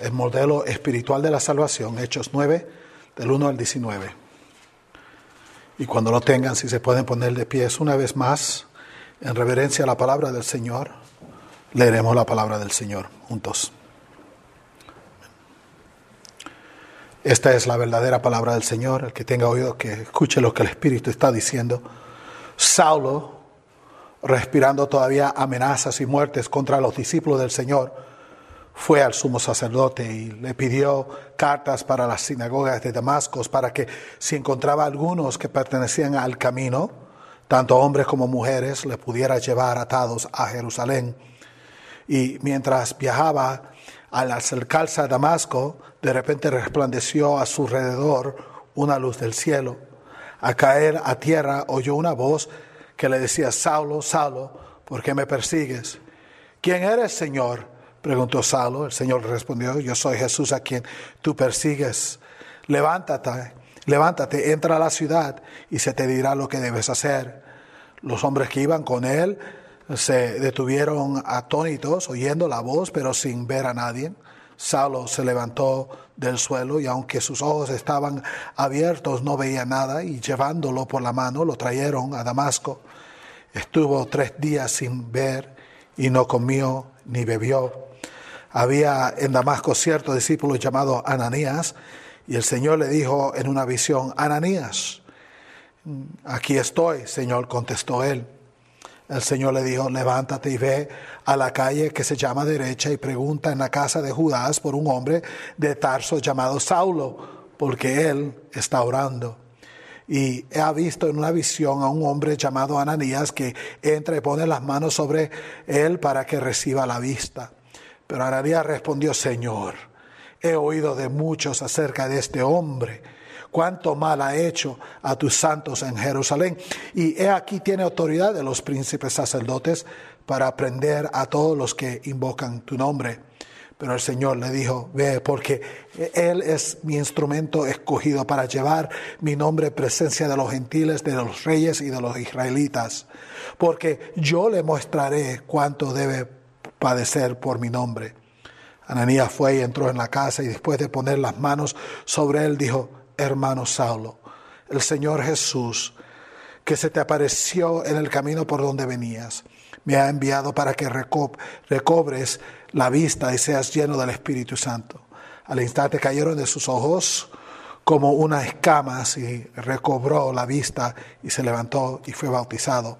el modelo espiritual de la salvación, Hechos 9, del 1 al 19. Y cuando lo tengan, si se pueden poner de pies una vez más, en reverencia a la palabra del Señor, leeremos la palabra del Señor juntos. Esta es la verdadera palabra del Señor. El que tenga oído, que escuche lo que el Espíritu está diciendo. Saulo, respirando todavía amenazas y muertes contra los discípulos del Señor, fue al sumo sacerdote y le pidió cartas para las sinagogas de Damasco para que si encontraba algunos que pertenecían al camino, tanto hombres como mujeres, le pudiera llevar atados a Jerusalén. Y mientras viajaba al acercarse a Damasco, de repente resplandeció a su alrededor una luz del cielo. Al caer a tierra oyó una voz que le decía, Saulo, Saulo, ¿por qué me persigues? ¿Quién eres, Señor? Preguntó Saulo. El Señor respondió, yo soy Jesús a quien tú persigues. Levántate, levántate, entra a la ciudad y se te dirá lo que debes hacer. Los hombres que iban con él se detuvieron atónitos oyendo la voz, pero sin ver a nadie. Saulo se levantó del suelo y aunque sus ojos estaban abiertos no veía nada y llevándolo por la mano lo trajeron a Damasco. Estuvo tres días sin ver y no comió ni bebió. Había en Damasco cierto discípulo llamado Ananías y el Señor le dijo en una visión, Ananías, aquí estoy, Señor, contestó él. El Señor le dijo, levántate y ve a la calle que se llama derecha y pregunta en la casa de Judas por un hombre de Tarso llamado Saulo, porque él está orando. Y ha visto en una visión a un hombre llamado Ananías que entra y pone las manos sobre él para que reciba la vista. Pero Ananías respondió, Señor, he oído de muchos acerca de este hombre cuánto mal ha hecho a tus santos en Jerusalén. Y he aquí tiene autoridad de los príncipes sacerdotes para aprender a todos los que invocan tu nombre. Pero el Señor le dijo, ve, porque Él es mi instrumento escogido para llevar mi nombre en presencia de los gentiles, de los reyes y de los israelitas. Porque yo le mostraré cuánto debe padecer por mi nombre. Ananías fue y entró en la casa y después de poner las manos sobre él dijo, hermano Saulo, el Señor Jesús, que se te apareció en el camino por donde venías, me ha enviado para que recobres la vista y seas lleno del Espíritu Santo. Al instante cayeron de sus ojos como unas escamas y recobró la vista y se levantó y fue bautizado.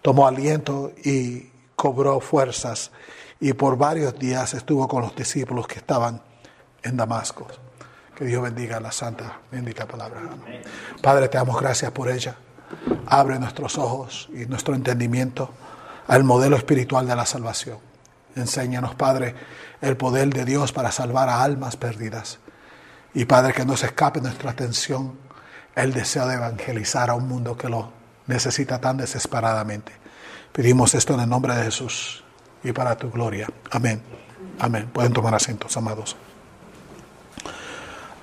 Tomó aliento y cobró fuerzas y por varios días estuvo con los discípulos que estaban en Damasco. Que Dios bendiga la santa, bendita palabra. Padre, te damos gracias por ella. Abre nuestros ojos y nuestro entendimiento al modelo espiritual de la salvación. Enséñanos, Padre, el poder de Dios para salvar a almas perdidas. Y Padre, que no se escape nuestra atención el deseo de evangelizar a un mundo que lo necesita tan desesperadamente. Pedimos esto en el nombre de Jesús y para tu gloria. Amén. Amén. Pueden tomar asientos, amados.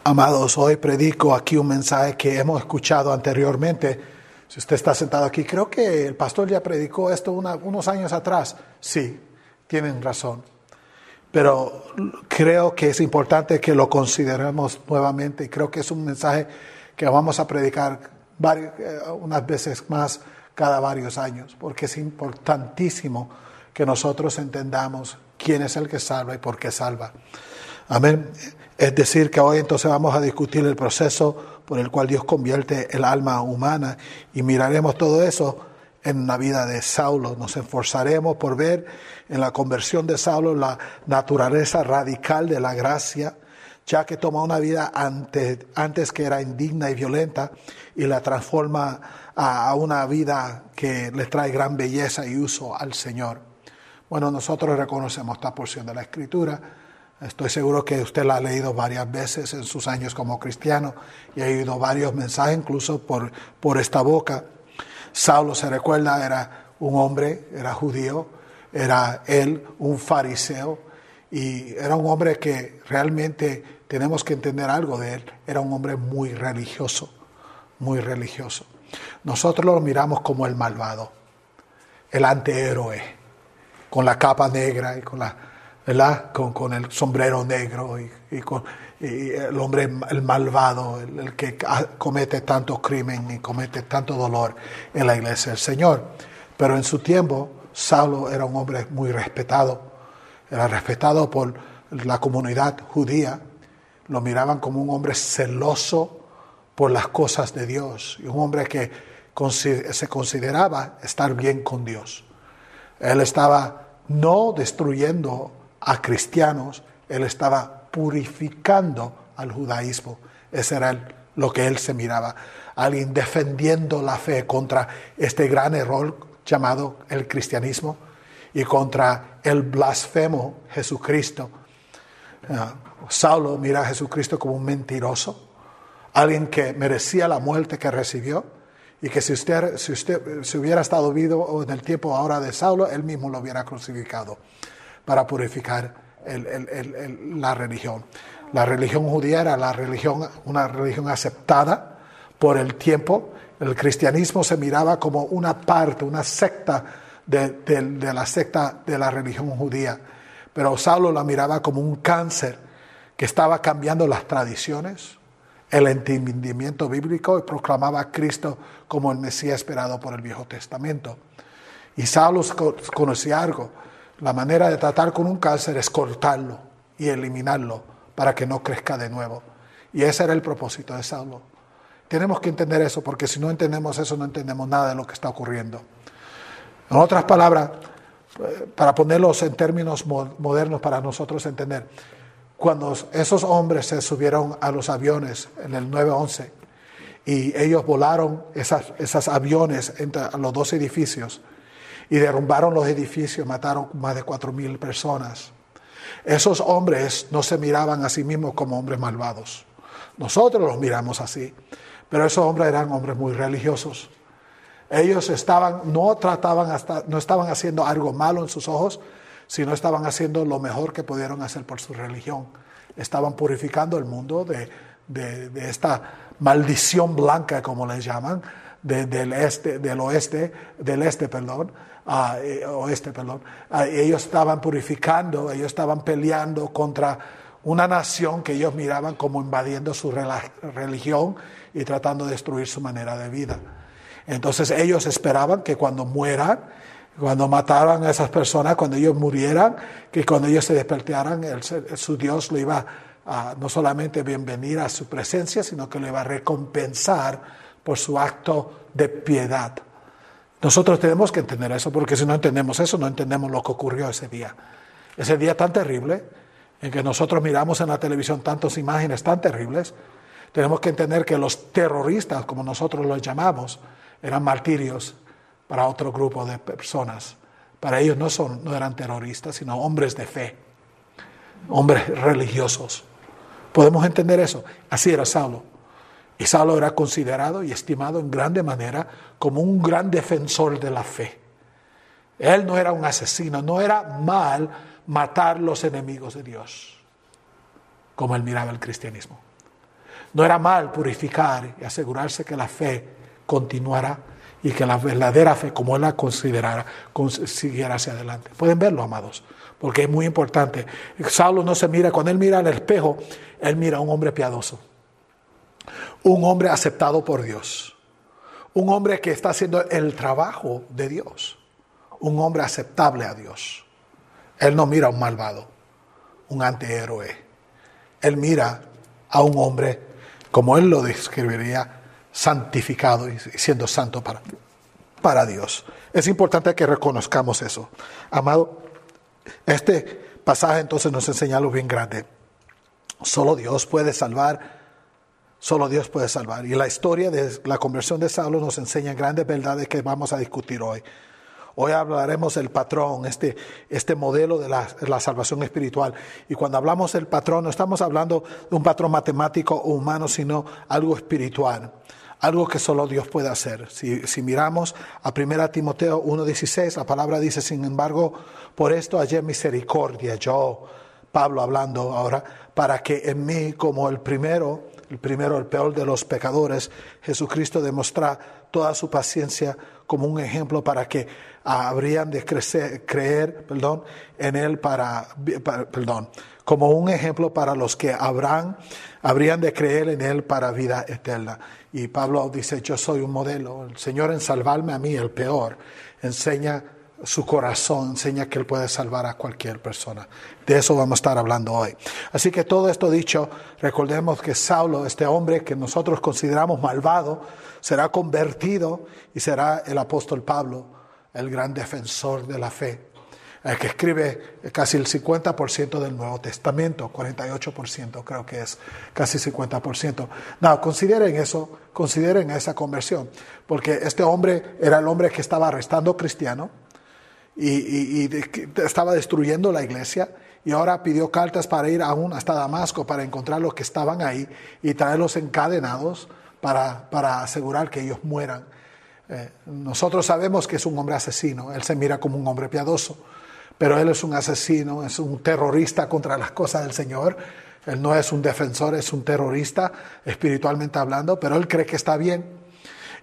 Amados, hoy predico aquí un mensaje que hemos escuchado anteriormente. Si usted está sentado aquí, creo que el pastor ya predicó esto unos años atrás. Sí, tienen razón. Pero creo que es importante que lo consideremos nuevamente y creo que es un mensaje que vamos a predicar eh, unas veces más cada varios años, porque es importantísimo que nosotros entendamos quién es el que salva y por qué salva. Amén. Es decir, que hoy entonces vamos a discutir el proceso por el cual Dios convierte el alma humana y miraremos todo eso en la vida de Saulo. Nos esforzaremos por ver en la conversión de Saulo la naturaleza radical de la gracia, ya que toma una vida antes, antes que era indigna y violenta y la transforma a una vida que le trae gran belleza y uso al Señor. Bueno, nosotros reconocemos esta porción de la Escritura Estoy seguro que usted la ha leído varias veces en sus años como cristiano y ha oído varios mensajes, incluso por, por esta boca. Saulo, se recuerda, era un hombre, era judío, era él un fariseo y era un hombre que realmente tenemos que entender algo de él. Era un hombre muy religioso, muy religioso. Nosotros lo miramos como el malvado, el antihéroe, con la capa negra y con la ¿verdad? Con, el sombrero negro y, con el hombre el malvado, el, que comete tanto crimen y comete tanto dolor en la iglesia del Señor. Pero en su tiempo, Saulo era un hombre muy respetado, era respetado por la comunidad judía, lo miraban como un hombre celoso por las cosas de Dios y un hombre que se consideraba estar bien con Dios. Él estaba no destruyendo a cristianos, él estaba purificando al judaísmo. Ese era lo que él se miraba. Alguien defendiendo la fe contra este gran error llamado el cristianismo y contra el blasfemo Jesucristo. Ah, Saulo mira a Jesucristo como un mentiroso, alguien que merecía la muerte que recibió y que si usted, si usted si hubiera estado vivo en el tiempo ahora de Saulo, él mismo lo hubiera crucificado para purificar la religión. La religión judía era la religión, una religión aceptada por el tiempo. El cristianismo se miraba como una parte, una secta de, la secta de la religión judía. Pero Saulo la miraba como un cáncer que estaba cambiando las tradiciones, el entendimiento bíblico y proclamaba a Cristo como el Mesías esperado por el Viejo Testamento. Y Saulo conocía algo, la manera de tratar con un cáncer es cortarlo y eliminarlo para que no crezca de nuevo. Y ese era el propósito de Saulo. Tenemos que entender eso, porque si no entendemos eso, no entendemos nada de lo que está ocurriendo. En otras palabras, eh, para ponerlos en términos modernos para nosotros entender, cuando esos hombres se subieron a los aviones en el 9-11 y ellos volaron esos aviones entre los dos edificios y derrumbaron los edificios, mataron más de cuatro mil personas. Esos hombres no se miraban a sí mismos como hombres malvados. Nosotros los miramos así, pero esos hombres eran hombres muy religiosos. Ellos estaban, no trataban hasta, no estaban haciendo algo malo en sus ojos, sino estaban haciendo lo mejor que pudieron hacer por su religión. Estaban purificando el mundo de, esta maldición blanca, como les llaman, del este, del oeste, del este, perdón, ah, eh, oeste, perdón. Ah, ellos estaban purificando, ellos estaban peleando contra una nación que ellos miraban como invadiendo su religión y tratando de destruir su manera de vida. Entonces ellos esperaban que cuando mueran, cuando mataran a esas personas, cuando ellos murieran, que cuando ellos se despertaran, su Dios le iba a no solamente bienvenir a su presencia, sino que le iba a recompensar por su acto de piedad. Nosotros tenemos que entender eso, porque si no entendemos eso, no entendemos lo que ocurrió ese día. Ese día tan terrible, en que nosotros miramos en la televisión tantas imágenes tan terribles, tenemos que entender que los terroristas, como nosotros los llamamos, eran martirios para otro grupo de personas. Para ellos no, son, no eran terroristas, sino hombres de fe, hombres religiosos. ¿Podemos entender eso? Así era Saulo. Y Saulo era considerado y estimado en grande manera como un gran defensor de la fe. Él no era un asesino, no era mal matar los enemigos de Dios, como él miraba el cristianismo. No era mal purificar y asegurarse que la fe continuara y que la verdadera fe, como él la considerara, siguiera hacia adelante. Pueden verlo, amados, porque es muy importante. Saulo no se mira, cuando él mira al espejo, él mira a un hombre piadoso, un hombre aceptado por Dios, un hombre que está haciendo el trabajo de Dios, un hombre aceptable a Dios. Él no mira a un malvado, un antihéroe. Él mira a un hombre, como él lo describiría, santificado y siendo santo para, para Dios. Es importante que reconozcamos eso. Amado, este pasaje entonces nos enseña algo bien grande. Solo Dios puede salvar, solo Dios puede salvar. Y la historia de la conversión de Saulo nos enseña grandes verdades que vamos a discutir hoy. Hoy hablaremos del patrón, este, este modelo de la, la, salvación espiritual. Y cuando hablamos del patrón, no estamos hablando de un patrón matemático o humano, sino algo espiritual algo que solo Dios puede hacer. Si, miramos a 1 Timoteo 1.16, la palabra dice, sin embargo, por esto hallé misericordia, yo, Pablo hablando ahora, para que en mí, como el primero, el primero, el peor de los pecadores, Jesucristo demuestra toda su paciencia como un ejemplo para que habrían de crecer, creer perdón, en Él para, perdón, como un ejemplo para los que habrán, habrían de creer en Él para vida eterna. Y Pablo dice, yo soy un modelo, el Señor en salvarme a mí, el peor, enseña su corazón, enseña que Él puede salvar a cualquier persona. De eso vamos a estar hablando hoy. Así que todo esto dicho, recordemos que Saulo, este hombre que nosotros consideramos malvado, será convertido y será el apóstol Pablo, el gran defensor de la fe, el que escribe casi el 50% del Nuevo Testamento, 48% creo que es, casi 50%. No, consideren eso, consideren esa conversión, porque este hombre era el hombre que estaba arrestando cristianos y, estaba destruyendo la iglesia y ahora pidió cartas para ir aún hasta Damasco para encontrar los que estaban ahí y traerlos encadenados para, para asegurar que ellos mueran. Eh, nosotros sabemos que es un hombre asesino, él se mira como un hombre piadoso, pero él es un asesino, es un terrorista contra las cosas del Señor. Él no es un defensor, es un terrorista espiritualmente hablando, pero él cree que está bien.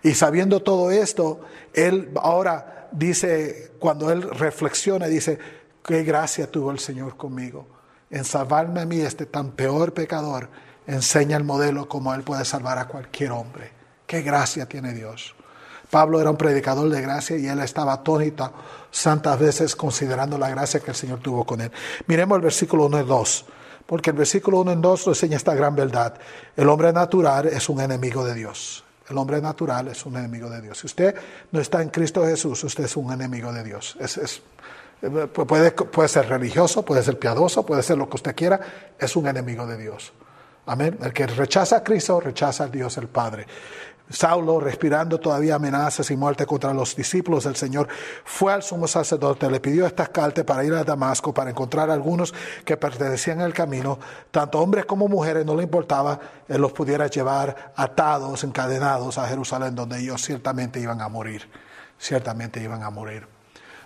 Y sabiendo todo esto, él ahora dice, cuando él reflexiona, dice, qué gracia tuvo el Señor conmigo en salvarme a mí, este tan peor pecador, enseña el modelo como él puede salvar a cualquier hombre. Qué gracia tiene Dios. Pablo era un predicador de gracia y él estaba atónito santas veces considerando la gracia que el Señor tuvo con él. Miremos el versículo 1 y 2, porque el versículo 1 y 2 nos enseña esta gran verdad. El hombre natural es un enemigo de Dios. El hombre natural es un enemigo de Dios. Si usted no está en Cristo Jesús, usted es un enemigo de Dios. Es, puede, puede ser religioso, puede ser piadoso, puede ser lo que usted quiera, es un enemigo de Dios. Amén. El que rechaza a Cristo, rechaza a Dios el Padre. Saulo, respirando todavía amenazas y muerte contra los discípulos del Señor, fue al sumo sacerdote, le pidió estas cartas para ir a Damasco, para encontrar a algunos que pertenecían al camino, tanto hombres como mujeres, no le importaba, él los pudiera llevar atados, encadenados a Jerusalén, donde ellos ciertamente iban a morir, ciertamente iban a morir.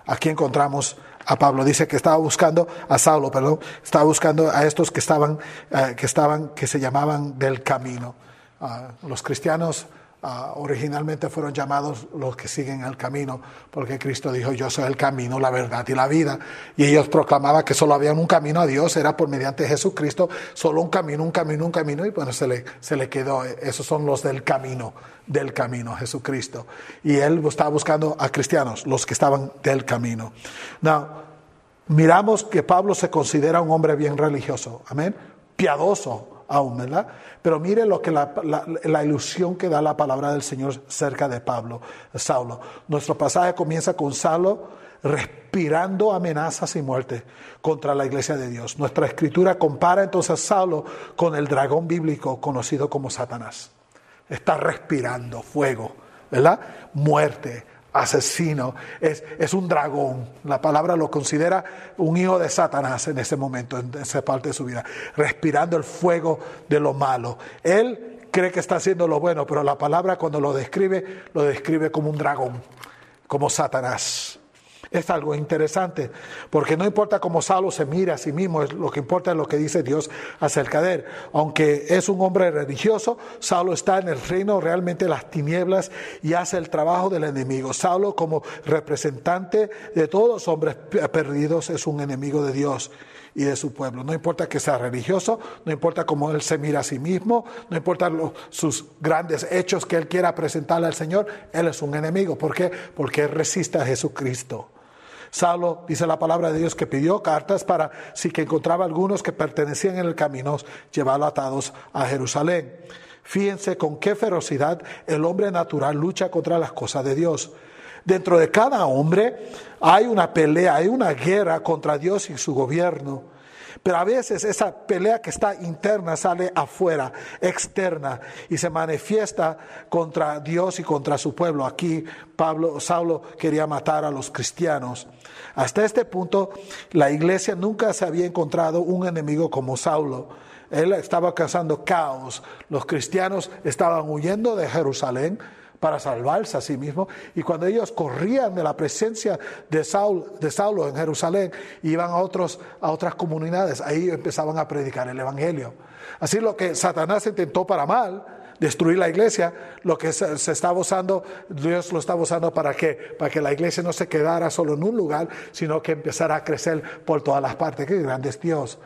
Aquí encontramos a Pablo, dice que estaba buscando, a Saulo, perdón, estaba buscando a estos que estaban, eh, que estaban, que se llamaban del camino. Ah, los cristianos Ah, originalmente fueron llamados los que siguen el camino, porque Cristo dijo, yo soy el camino, la verdad y la vida. Y ellos proclamaban que solo había un camino a Dios, era por mediante Jesucristo, solo un camino, un camino, un camino, y bueno, se le, se le quedó, esos son los del camino, del camino, Jesucristo. Y él estaba buscando a cristianos, los que estaban del camino. Now, miramos que Pablo se considera un hombre bien religioso, amén, piadoso, aún, ¿verdad? Pero mire lo que la, ilusión que da la palabra del Señor cerca de Pablo, Saulo. Nuestro pasaje comienza con Saulo respirando amenazas y muerte contra la iglesia de Dios. Nuestra escritura compara entonces a Saulo con el dragón bíblico conocido como Satanás. Está respirando fuego, ¿verdad? Muerte, asesino, es, es, un dragón. La palabra lo considera un hijo de Satanás en ese momento, en esa parte de su vida, respirando el fuego de lo malo. Él cree que está haciendo lo bueno, pero la palabra cuando lo describe, lo describe como un dragón, como Satanás. Es algo interesante, porque no importa cómo Saulo se mire a sí mismo, lo que importa es lo que dice Dios acerca de él. Aunque es un hombre religioso, Saulo está en el reino realmente de las tinieblas y hace el trabajo del enemigo. Saulo como representante de todos los hombres perdidos es un enemigo de Dios y de su pueblo. No importa que sea religioso, no importa cómo él se mira a sí mismo, no importa sus grandes hechos que él quiera presentarle al Señor, él es un enemigo. ¿Por qué? Porque él resiste a Jesucristo. Saulo, dice la palabra de Dios, que pidió cartas para, si que encontraba algunos que pertenecían en el camino, llevarlo atados a Jerusalén. Fíjense con qué ferocidad el hombre natural lucha contra las cosas de Dios. Dentro de cada hombre hay una pelea, hay una guerra contra Dios y su gobierno. Pero a veces esa pelea que está interna sale afuera, externa, y se manifiesta contra Dios y contra su pueblo. Aquí Pablo, Saulo quería matar a los cristianos. Hasta este punto, la iglesia nunca se había encontrado un enemigo como Saulo. Él estaba causando caos. Los cristianos estaban huyendo de Jerusalén para salvarse a sí mismo. Y cuando ellos corrían de la presencia de, Saul, de Saulo en Jerusalén, iban a, otros, a otras comunidades, ahí empezaban a predicar el Evangelio. Así lo que Satanás intentó para mal, destruir la iglesia, lo que se, estaba usando, Dios lo estaba usando para que, para que la iglesia no se quedara solo en un lugar, sino que empezara a crecer por todas las partes. Qué grande es Dios.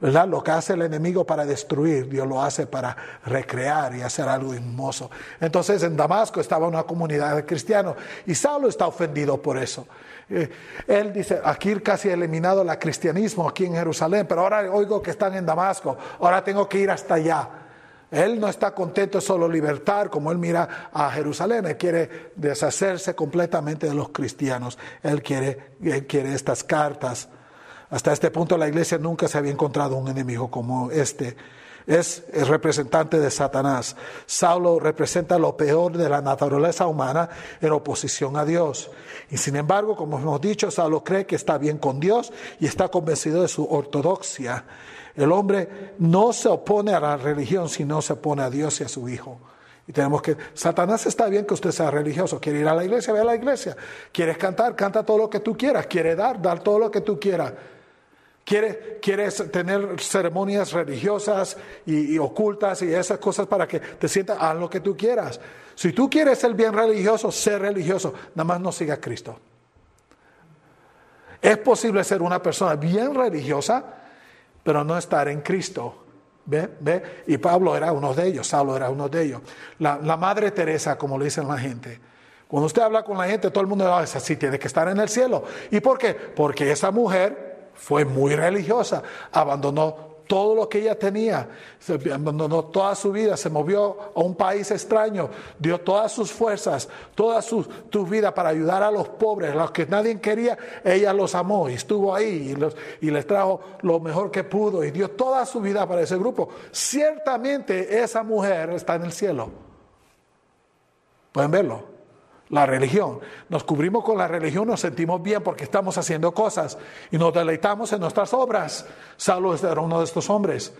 Lo que hace el enemigo para destruir, Dios lo hace para recrear y hacer algo hermoso. Entonces en Damasco estaba una comunidad de cristianos y Saulo está ofendido por eso. Eh, él dice, aquí casi he eliminado el cristianismo aquí en Jerusalén, pero ahora oigo que están en Damasco, ahora tengo que ir hasta allá. Él no está contento solo libertar, como él mira a Jerusalén, él quiere deshacerse completamente de los cristianos, él quiere, él quiere estas cartas hasta este punto la iglesia nunca se había encontrado un enemigo como este. Es el representante de Satanás. Saulo representa lo peor de la naturaleza humana en oposición a Dios. Y sin embargo, como hemos dicho, Saulo cree que está bien con Dios y está convencido de su ortodoxia. El hombre no se opone a la religión, sino se opone a Dios y a su Hijo. Y tenemos que, Satanás está bien que usted sea religioso, quiere ir a la iglesia, ve a la iglesia, quieres cantar, canta todo lo que tú quieras, quiere dar, dar todo lo que tú quieras. ¿Quieres, tener ceremonias religiosas y, ocultas y esas cosas para que te sientas, haz lo que tú quieras. Si tú quieres ser bien religioso, sé religioso, nada más no siga a Cristo. Es posible ser una persona bien religiosa, pero no estar en Cristo. ¿Ve? ¿Ve? Y Pablo era uno de ellos, Pablo era uno de ellos. La, Madre Teresa, como le dicen la gente. Cuando usted habla con la gente, todo el mundo dice, así tiene que estar en el cielo. ¿Y por qué? Porque esa mujer fue muy religiosa, abandonó todo lo que ella tenía, abandonó toda su vida, se movió a un país extraño, dio todas sus fuerzas, toda su, vida para ayudar a los pobres, a los que nadie quería, ella los amó y estuvo ahí y, y les trajo lo mejor que pudo y dio toda su vida para ese grupo. Ciertamente esa mujer está en el cielo. Pueden verlo la religión. Nos cubrimos con la religión, nos sentimos bien porque estamos haciendo cosas y nos deleitamos en nuestras obras. Saulo era uno de estos hombres.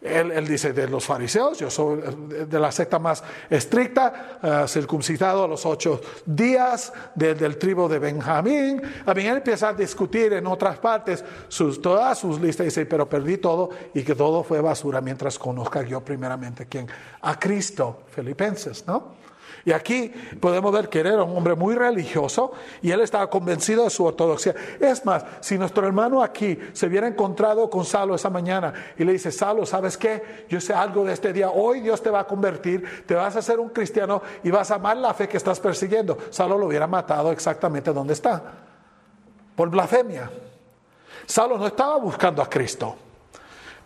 Él, dice de los fariseos, yo soy de la secta más estricta, uh, circuncidado a los ocho días, del tribu de Benjamín. A mí él empieza a discutir en otras partes sus, todas sus listas y dice, pero perdí todo y que todo fue basura mientras conozca yo primeramente quién, a Cristo, Filipenses, ¿no? Y aquí podemos ver que él era un hombre muy religioso y él estaba convencido de su ortodoxia. Es más, si nuestro hermano aquí se hubiera encontrado con Salo esa mañana y le dice, Salo, ¿sabes qué? Yo sé algo de este día. Hoy Dios te va a convertir, te vas a ser un cristiano y vas a amar la fe que estás persiguiendo. Salo lo hubiera matado exactamente donde está. Por blasfemia. Salo no estaba buscando a Cristo.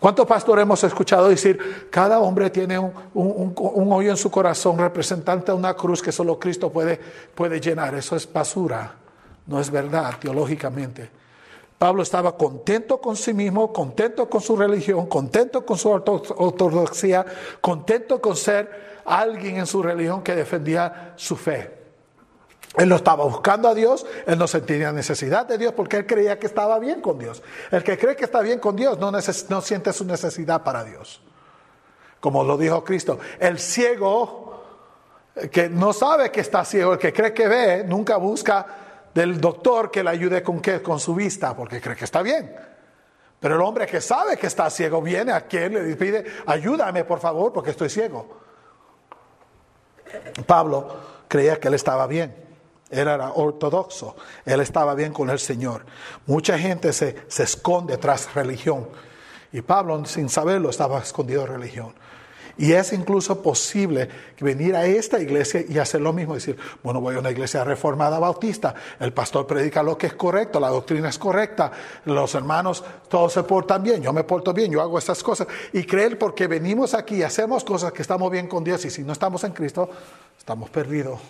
¿Cuántos pastores hemos escuchado decir, cada hombre tiene un, hoyo en su corazón representante de una cruz que solo Cristo puede, puede llenar? Eso es basura, no es verdad teológicamente. Pablo estaba contento con sí mismo, contento con su religión, contento con su ortodoxia, contento con ser alguien en su religión que defendía su fe. Él no estaba buscando a Dios, él no sentía necesidad de Dios porque él creía que estaba bien con Dios. El que cree que está bien con Dios no, siente su necesidad para Dios. Como lo dijo Cristo, el ciego que no sabe que está ciego, el que cree que ve, nunca busca del doctor que le ayude con, con su vista porque cree que está bien. Pero el hombre que sabe que está ciego viene a quien le pide, ayúdame por favor porque estoy ciego. Pablo creía que él estaba bien. Él era ortodoxo, él estaba bien con el Señor. Mucha gente se, se esconde tras religión. Y Pablo, sin saberlo, estaba escondido en religión. Y es incluso posible venir a esta iglesia y hacer lo mismo, decir, bueno, voy a una iglesia reformada bautista, el pastor predica lo que es correcto, la doctrina es correcta, los hermanos todos se portan bien, yo me porto bien, yo hago estas cosas. Y creer porque venimos aquí y hacemos cosas que estamos bien con Dios y si no estamos en Cristo, estamos perdidos.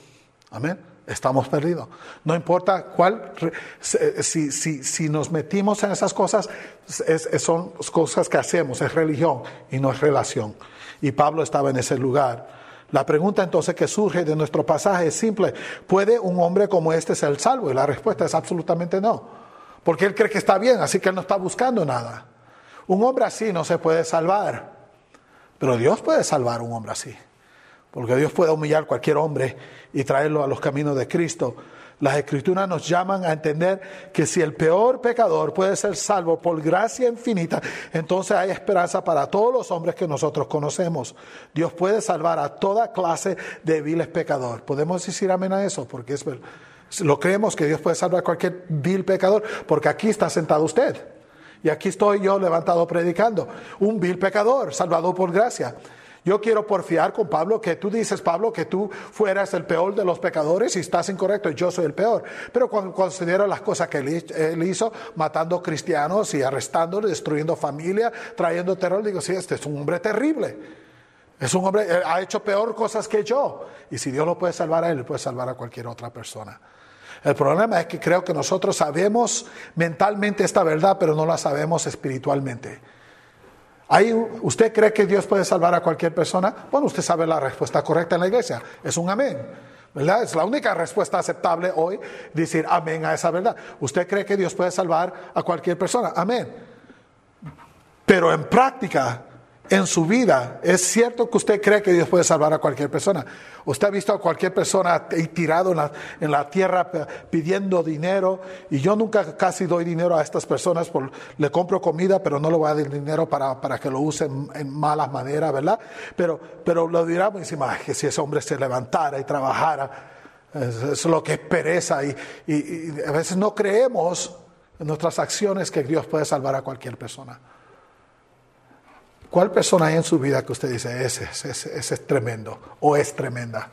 Amén estamos perdidos. No importa cuál, si, si, si nos metimos en esas cosas, son cosas que hacemos, es religión y no es relación. Y Pablo estaba en ese lugar. La pregunta entonces que surge de nuestro pasaje es simple. ¿Puede un hombre como este ser salvo? Y la respuesta es absolutamente no. Porque él cree que está bien, así que él no está buscando nada. Un hombre así no se puede salvar. Pero Dios puede salvar a un hombre así. Porque Dios puede humillar cualquier hombre y traerlo a los caminos de Cristo. Las escrituras nos llaman a entender que si el peor pecador puede ser salvo por gracia infinita, entonces hay esperanza para todos los hombres que nosotros conocemos. Dios puede salvar a toda clase de viles pecadores. ¿Podemos decir amén a eso? Porque lo creemos que Dios puede salvar a cualquier vil pecador, porque aquí está sentado usted. Y aquí estoy yo levantado predicando. Un vil pecador, salvado por gracia. Yo quiero porfiar con Pablo que tú dices, Pablo, que tú fueras el peor de los pecadores y estás incorrecto, yo soy el peor. Pero cuando considero las cosas que él hizo, matando cristianos y arrestándolos, destruyendo familia, trayendo terror, digo, sí, este es un hombre terrible. Es un hombre, ha hecho peor cosas que yo. Y si Dios lo puede salvar a él, puede salvar a cualquier otra persona. El problema es que creo que nosotros sabemos mentalmente esta verdad, pero no la sabemos espiritualmente. ¿Usted cree que Dios puede salvar a cualquier persona? Bueno, usted sabe la respuesta correcta en la iglesia. Es un amén. ¿verdad? Es la única respuesta aceptable hoy, decir amén a esa verdad. ¿Usted cree que Dios puede salvar a cualquier persona? Amén. Pero en práctica, en su vida, ¿es cierto que usted cree que Dios puede salvar a cualquier persona? ¿Usted ha visto a cualquier persona tirado en la, tierra pidiendo dinero? Y yo nunca casi doy dinero a estas personas, por, le compro comida, pero no le voy a dar dinero para, que lo usen en malas maneras, ¿verdad? Pero, pero lo dirá encima, que si ese hombre se levantara y trabajara, es, lo que es pereza. y, y a veces no creemos en nuestras acciones que Dios puede salvar a cualquier persona. ¿Cuál persona hay en su vida que usted dice, ese, ese, es tremendo o es tremenda?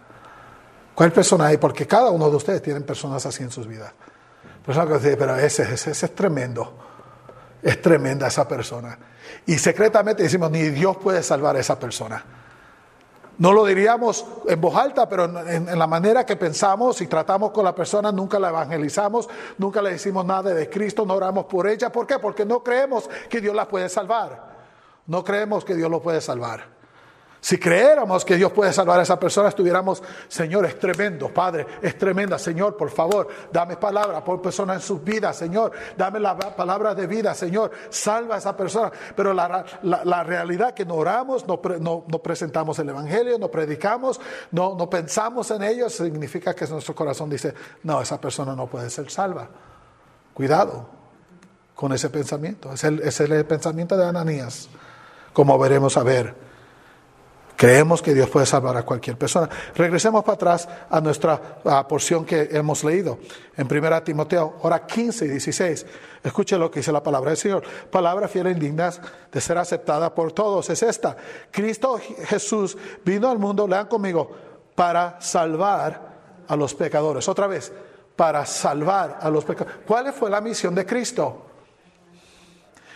¿Cuál persona hay? Porque cada uno de ustedes tienen personas así en sus vidas. Personas que usted pero ese, ese, ese es tremendo. Es tremenda esa persona. Y secretamente decimos, ni Dios puede salvar a esa persona. No lo diríamos en voz alta, pero en, en, la manera que pensamos y tratamos con la persona, nunca la evangelizamos, nunca le decimos nada de Cristo, no oramos por ella. ¿Por qué? Porque no creemos que Dios la puede salvar. No creemos que Dios lo puede salvar. Si creéramos que Dios puede salvar a esa persona, estuviéramos, Señor, es tremendo, Padre, es tremenda, Señor, por favor, dame palabra por persona en sus vidas, Señor, dame la palabra de vida, Señor, salva a esa persona. Pero la, la, realidad que no oramos, no, no, presentamos el Evangelio, no predicamos, no, no pensamos en ello, significa que nuestro corazón dice, no, esa persona no puede ser salva. Cuidado con ese pensamiento, es el, es el pensamiento de Ananías como veremos a ver. Creemos que Dios puede salvar a cualquier persona. Regresemos para atrás a nuestra porción que hemos leído en 1 Timoteo, hora 15 y 16. Escuche lo que dice la palabra del Señor. Palabra fiel e indigna de ser aceptada por todos es esta. Cristo Jesús vino al mundo, lean conmigo, para salvar a los pecadores. Otra vez, para salvar a los pecadores. ¿Cuál fue la misión de Cristo?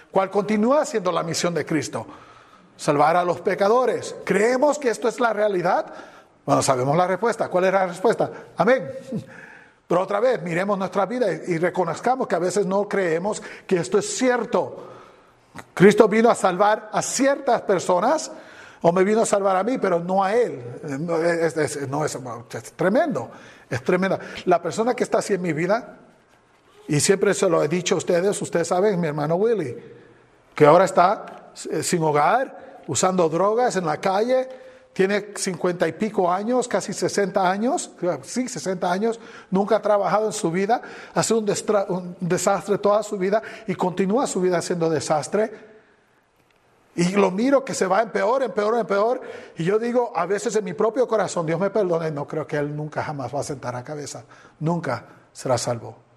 ¿Cuál continúa siendo la misión de Cristo? Salvar a los pecadores. ¿Creemos que esto es la realidad? Bueno, sabemos la respuesta. ¿Cuál es la respuesta? Amén. Pero otra vez, miremos nuestra vida y reconozcamos que a veces no creemos que esto es cierto. Cristo vino a salvar a ciertas personas o me vino a salvar a mí, pero no a él. no es, es tremendo, es tremenda. La persona que está así en mi vida, y siempre se lo he dicho a ustedes, ustedes saben, mi hermano Willy, que ahora está eh, sin hogar, usando drogas en la calle, tiene cincuenta y pico años, casi 60 años, sí, 60 años, nunca ha trabajado en su vida, hace un, un desastre toda su vida y continúa su vida haciendo desastre. Y lo miro que se va en peor, en peor, en peor. Y yo digo, a veces en mi propio corazón, Dios me perdone, no creo que Él nunca jamás va a sentar a cabeza. Nunca será salvo.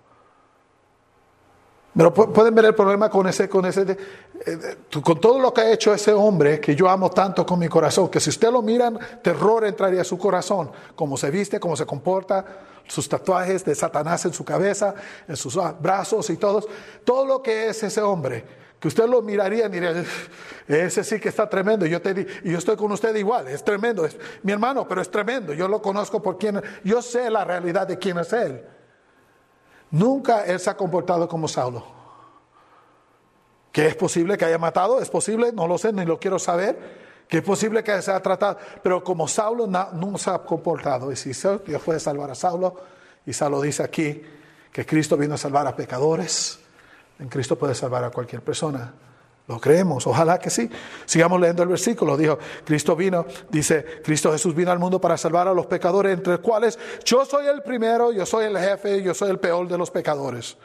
Pero pueden ver el problema con ese, con ese, eh, con todo lo que ha hecho ese hombre que yo amo tanto con mi corazón, que si usted lo miran, terror entraría a su corazón, cómo se viste, cómo se comporta, sus tatuajes de Satanás en su cabeza, en sus brazos y todos, todo lo que es ese hombre, que usted lo miraría y diría, ese sí que está tremendo, yo te y yo estoy con usted igual, es tremendo, es mi hermano, pero es tremendo, yo lo conozco por quien, yo sé la realidad de quién es él. Nunca él se ha comportado como Saulo. Que es posible que haya matado, es posible, no lo sé, ni lo quiero saber. Que es posible que se haya tratado, pero como Saulo no, se ha comportado. Y si Dios puede salvar a Saulo, y Saulo dice aquí que Cristo vino a salvar a pecadores, en Cristo puede salvar a cualquier persona. Lo creemos, ojalá que sí. Sigamos leyendo el versículo. Dijo, Cristo vino, dice, Cristo Jesús vino al mundo para salvar a los pecadores, entre los cuales yo soy el primero, yo soy el jefe, yo soy el peor de los pecadores.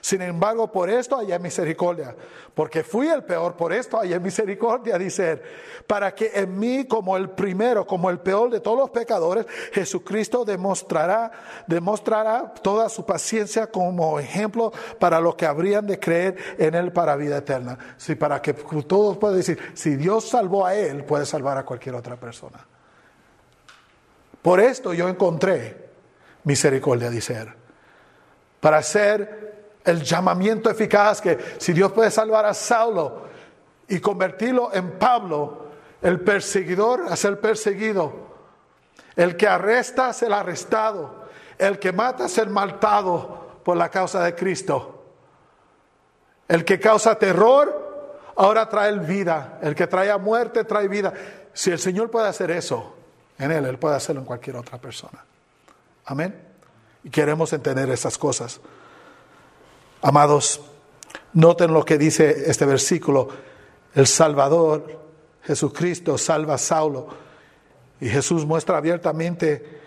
Sin embargo, por esto hay misericordia, porque fui el peor, por esto hay misericordia, dice él, para que en mí, como el primero, como el peor de todos los pecadores, Jesucristo demostrará, demostrará toda su paciencia como ejemplo para los que habrían de creer en él para vida eterna. Sí, para que todos puedan decir, si Dios salvó a él, puede salvar a cualquier otra persona. Por esto yo encontré misericordia, dice él, para ser el llamamiento eficaz que si Dios puede salvar a Saulo y convertirlo en Pablo, el perseguidor a ser perseguido, el que arresta a ser arrestado, el que mata a ser matado por la causa de Cristo, el que causa terror, ahora trae vida, el que trae muerte trae vida. Si el Señor puede hacer eso en Él, Él puede hacerlo en cualquier otra persona. Amén. Y queremos entender esas cosas. Amados, noten lo que dice este versículo. El Salvador, Jesucristo, salva a Saulo. Y Jesús muestra abiertamente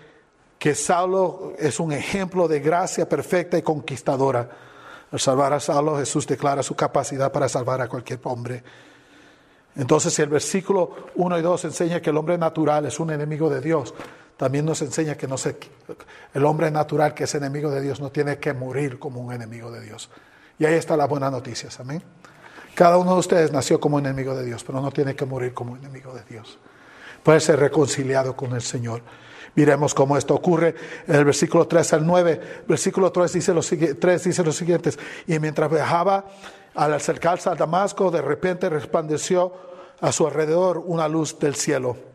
que Saulo es un ejemplo de gracia perfecta y conquistadora. Al salvar a Saulo, Jesús declara su capacidad para salvar a cualquier hombre. Entonces, el versículo 1 y 2 enseña que el hombre natural es un enemigo de Dios, también nos enseña que no se, el hombre natural que es enemigo de Dios no tiene que morir como un enemigo de Dios. Y ahí está la buena noticia, amén. Cada uno de ustedes nació como enemigo de Dios, pero no tiene que morir como enemigo de Dios. Puede ser reconciliado con el Señor. Miremos cómo esto ocurre en el versículo 3 al 9. Versículo 3 dice, los, 3 dice los siguientes. Y mientras viajaba al acercarse a Damasco, de repente resplandeció a su alrededor una luz del cielo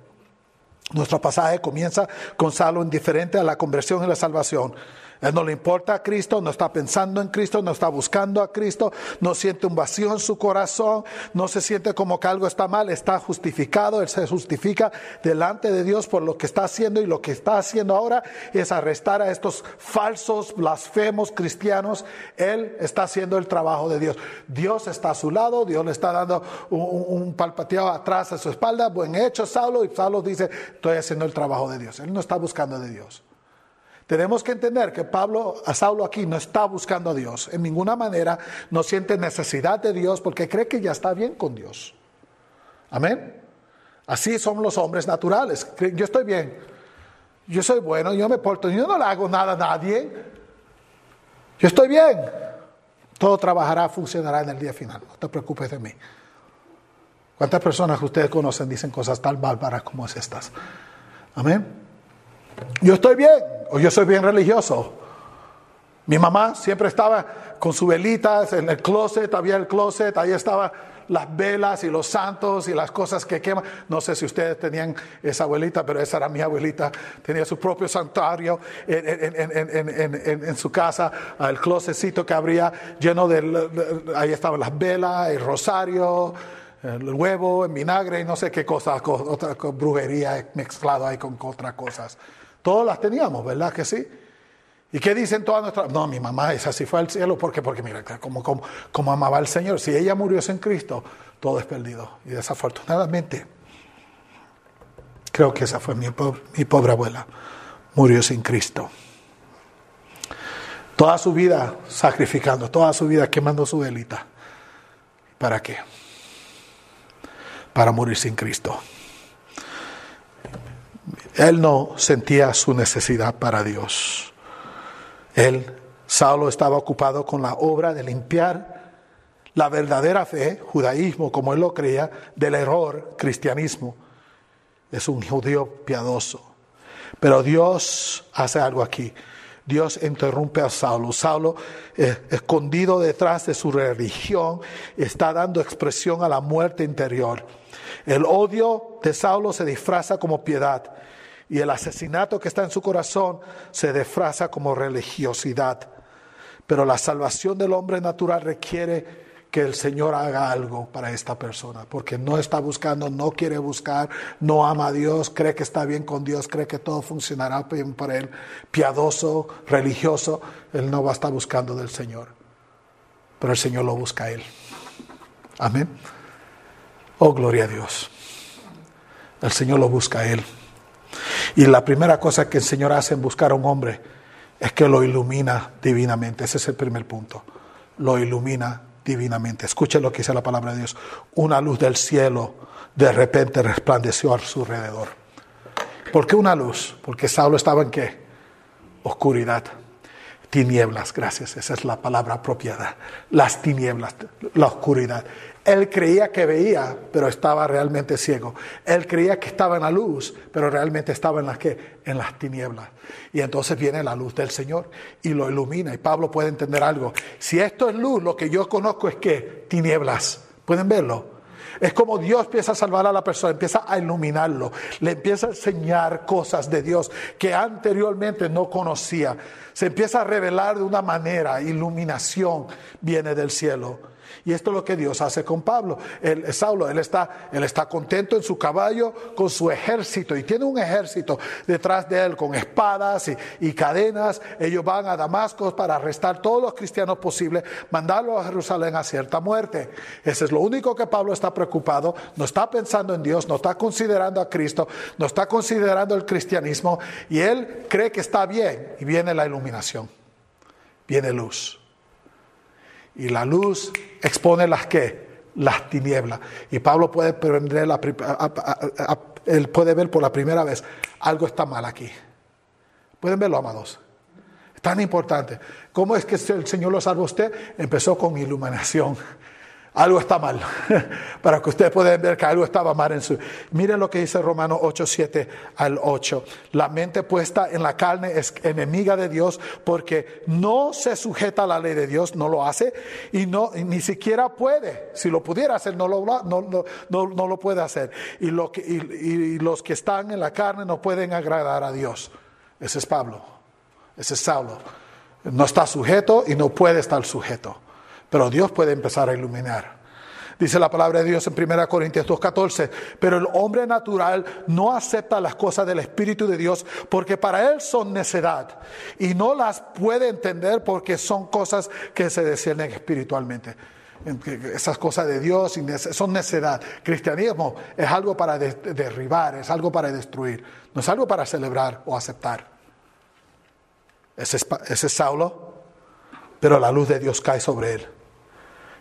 nuestro pasaje comienza con Saulo indiferente a la conversión y la salvación. Él no le importa a Cristo, no está pensando en Cristo, no está buscando a Cristo, no siente un vacío en su corazón, no se siente como que algo está mal, está justificado, él se justifica delante de Dios por lo que está haciendo y lo que está haciendo ahora es arrestar a estos falsos, blasfemos cristianos. Él está haciendo el trabajo de Dios. Dios está a su lado, Dios le está dando un, palpateado atrás a su espalda, buen hecho Saulo, y Saulo dice, estoy haciendo el trabajo de Dios. Él no está buscando de Dios. Tenemos que entender que Pablo, a Saulo aquí no está buscando a Dios. En ninguna manera no siente necesidad de Dios porque cree que ya está bien con Dios. Amén. Así son los hombres naturales. Yo estoy bien. Yo soy bueno, yo me porto, yo no le hago nada a nadie. Yo estoy bien. Todo trabajará, funcionará en el día final. No te preocupes de mí. ¿Cuántas personas que ustedes conocen dicen cosas tan bárbaras como es estas? Amén. Yo estoy bien, o yo soy bien religioso. Mi mamá siempre estaba con sus velitas en el closet, había el closet, ahí estaban las velas y los santos y las cosas que queman. No sé si ustedes tenían esa abuelita, pero esa era mi abuelita. Tenía su propio santuario en, su casa, el closetcito que abría lleno de, ahí estaban las velas, el rosario, el huevo, el vinagre y no sé qué cosas, otra brujería mezclado ahí con otras cosas. Todas las teníamos, ¿verdad que sí? ¿Y qué dicen todas nuestras? No, mi mamá esa sí fue al cielo porque, porque mira, como, como, como amaba al Señor. Si ella murió sin Cristo, todo es perdido. Y desafortunadamente, creo que esa fue mi, mi pobre abuela. Murió sin Cristo. Toda su vida sacrificando, toda su vida quemando su velita. ¿Para qué? Para morir sin Cristo. Él no sentía su necesidad para Dios. Él, Saulo, estaba ocupado con la obra de limpiar la verdadera fe, judaísmo, como él lo creía, del error, cristianismo. Es un judío piadoso. Pero Dios hace algo aquí. Dios interrumpe a Saulo. Saulo, eh, escondido detrás de su religión, está dando expresión a la muerte interior. El odio de Saulo se disfraza como piedad y el asesinato que está en su corazón se disfraza como religiosidad. Pero la salvación del hombre natural requiere que el Señor haga algo para esta persona, porque no está buscando, no quiere buscar, no ama a Dios, cree que está bien con Dios, cree que todo funcionará bien para él, piadoso, religioso, él no va a estar buscando del Señor, pero el Señor lo busca a él. Amén. Oh, gloria a Dios. El Señor lo busca a Él. Y la primera cosa que el Señor hace en buscar a un hombre es que lo ilumina divinamente. Ese es el primer punto. Lo ilumina divinamente. Escuchen lo que dice la palabra de Dios. Una luz del cielo de repente resplandeció a su alrededor. ¿Por qué una luz? Porque Saulo estaba en qué? Oscuridad. Tinieblas, gracias, esa es la palabra apropiada. Las tinieblas, la oscuridad. Él creía que veía, pero estaba realmente ciego. Él creía que estaba en la luz, pero realmente estaba en las que en las tinieblas. Y entonces viene la luz del Señor y lo ilumina. Y Pablo puede entender algo. Si esto es luz, lo que yo conozco es que tinieblas. ¿Pueden verlo? Es como Dios empieza a salvar a la persona, empieza a iluminarlo, le empieza a enseñar cosas de Dios que anteriormente no conocía. Se empieza a revelar de una manera, iluminación viene del cielo. Y esto es lo que Dios hace con Pablo. El, Saulo, él está, él está contento en su caballo con su ejército y tiene un ejército detrás de él con espadas y, cadenas. Ellos van a Damasco para arrestar todos los cristianos posibles, mandarlos a Jerusalén a cierta muerte. Ese es lo único que Pablo está preocupado. No está pensando en Dios, no está considerando a Cristo, no está considerando el cristianismo y él cree que está bien y viene la iluminación, viene luz. Y la luz expone las que las tinieblas. Y Pablo puede la, él puede ver por la primera vez algo está mal aquí. Pueden verlo, amados. Tan importante. ¿Cómo es que el Señor lo salvó a usted? Empezó con iluminación algo está mal, para que ustedes puedan ver que algo estaba mal en su... Miren lo que dice Romanos 8, 7 al 8. La mente puesta en la carne es enemiga de Dios porque no se sujeta a la ley de Dios, no lo hace y no, ni siquiera puede. Si lo pudiera hacer, no lo, no, no, lo puede hacer. Y, lo que, y los que están en la carne no pueden agradar a Dios. Ese es Pablo, ese es Saulo. No está sujeto y no puede estar sujeto. Pero Dios puede empezar a iluminar. Dice la palabra de Dios en 1 Corintios 2.14, pero el hombre natural no acepta las cosas del Espíritu de Dios porque para él son necedad y no las puede entender porque son cosas que se descienden espiritualmente. Esas cosas de Dios son necedad. Cristianismo es algo para derribar, es algo para destruir, no es algo para celebrar o aceptar. Ese es Saulo, pero la luz de Dios cae sobre él.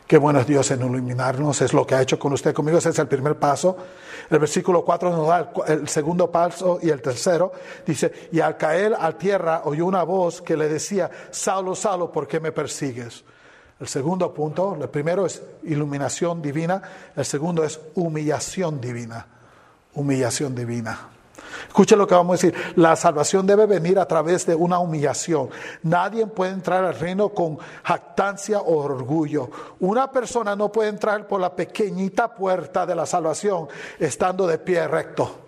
Qué bueno es Dios en iluminarnos, es lo que ha hecho con usted conmigo, ese es el primer paso. El versículo 4 nos da el, segundo paso y el tercero. Dice, y al caer a tierra oyó una voz que le decía, Saulo, Saulo, ¿por qué me persigues? El segundo punto, el primero es iluminación divina, el segundo es humillación divina, humillación divina. Escuchen lo que vamos a decir. La salvación debe venir a través de una humillación. Nadie puede entrar al reino con jactancia o orgullo. Una persona no puede entrar por la pequeñita puerta de la salvación estando de pie recto.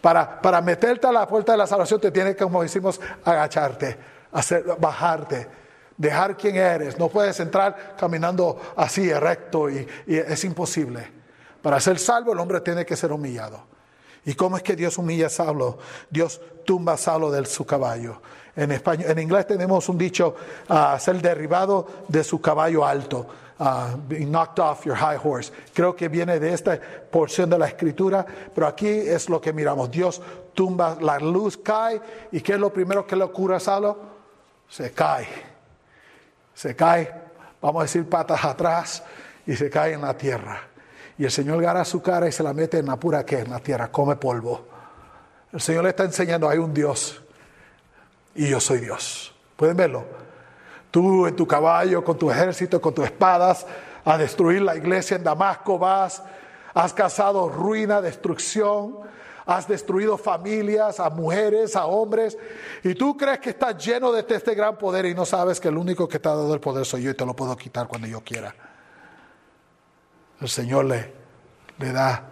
Para, para meterte a la puerta de la salvación te tiene que, como decimos, agacharte, hacer, bajarte, dejar quién eres. No puedes entrar caminando así, recto, y es imposible. Para ser salvo el hombre tiene que ser humillado. ¿Y cómo es que Dios humilla a Saulo? Dios tumba a Saulo de su caballo. En, español, en inglés tenemos un dicho, uh, ser derribado de su caballo alto. Uh, being knocked off your high horse. Creo que viene de esta porción de la escritura, pero aquí es lo que miramos. Dios tumba, la luz cae, ¿y qué es lo primero que le ocurre a Saulo? Se cae. Se cae, vamos a decir, patas atrás, y se cae en la tierra. Y el Señor agarra su cara y se la mete en la pura que en la tierra, come polvo. El Señor le está enseñando, hay un Dios y yo soy Dios. ¿Pueden verlo? Tú en tu caballo, con tu ejército, con tus espadas, a destruir la iglesia en Damasco vas, has causado ruina, destrucción, has destruido familias, a mujeres, a hombres, y tú crees que estás lleno de este gran poder y no sabes que el único que te ha dado el poder soy yo y te lo puedo quitar cuando yo quiera el Señor le, le da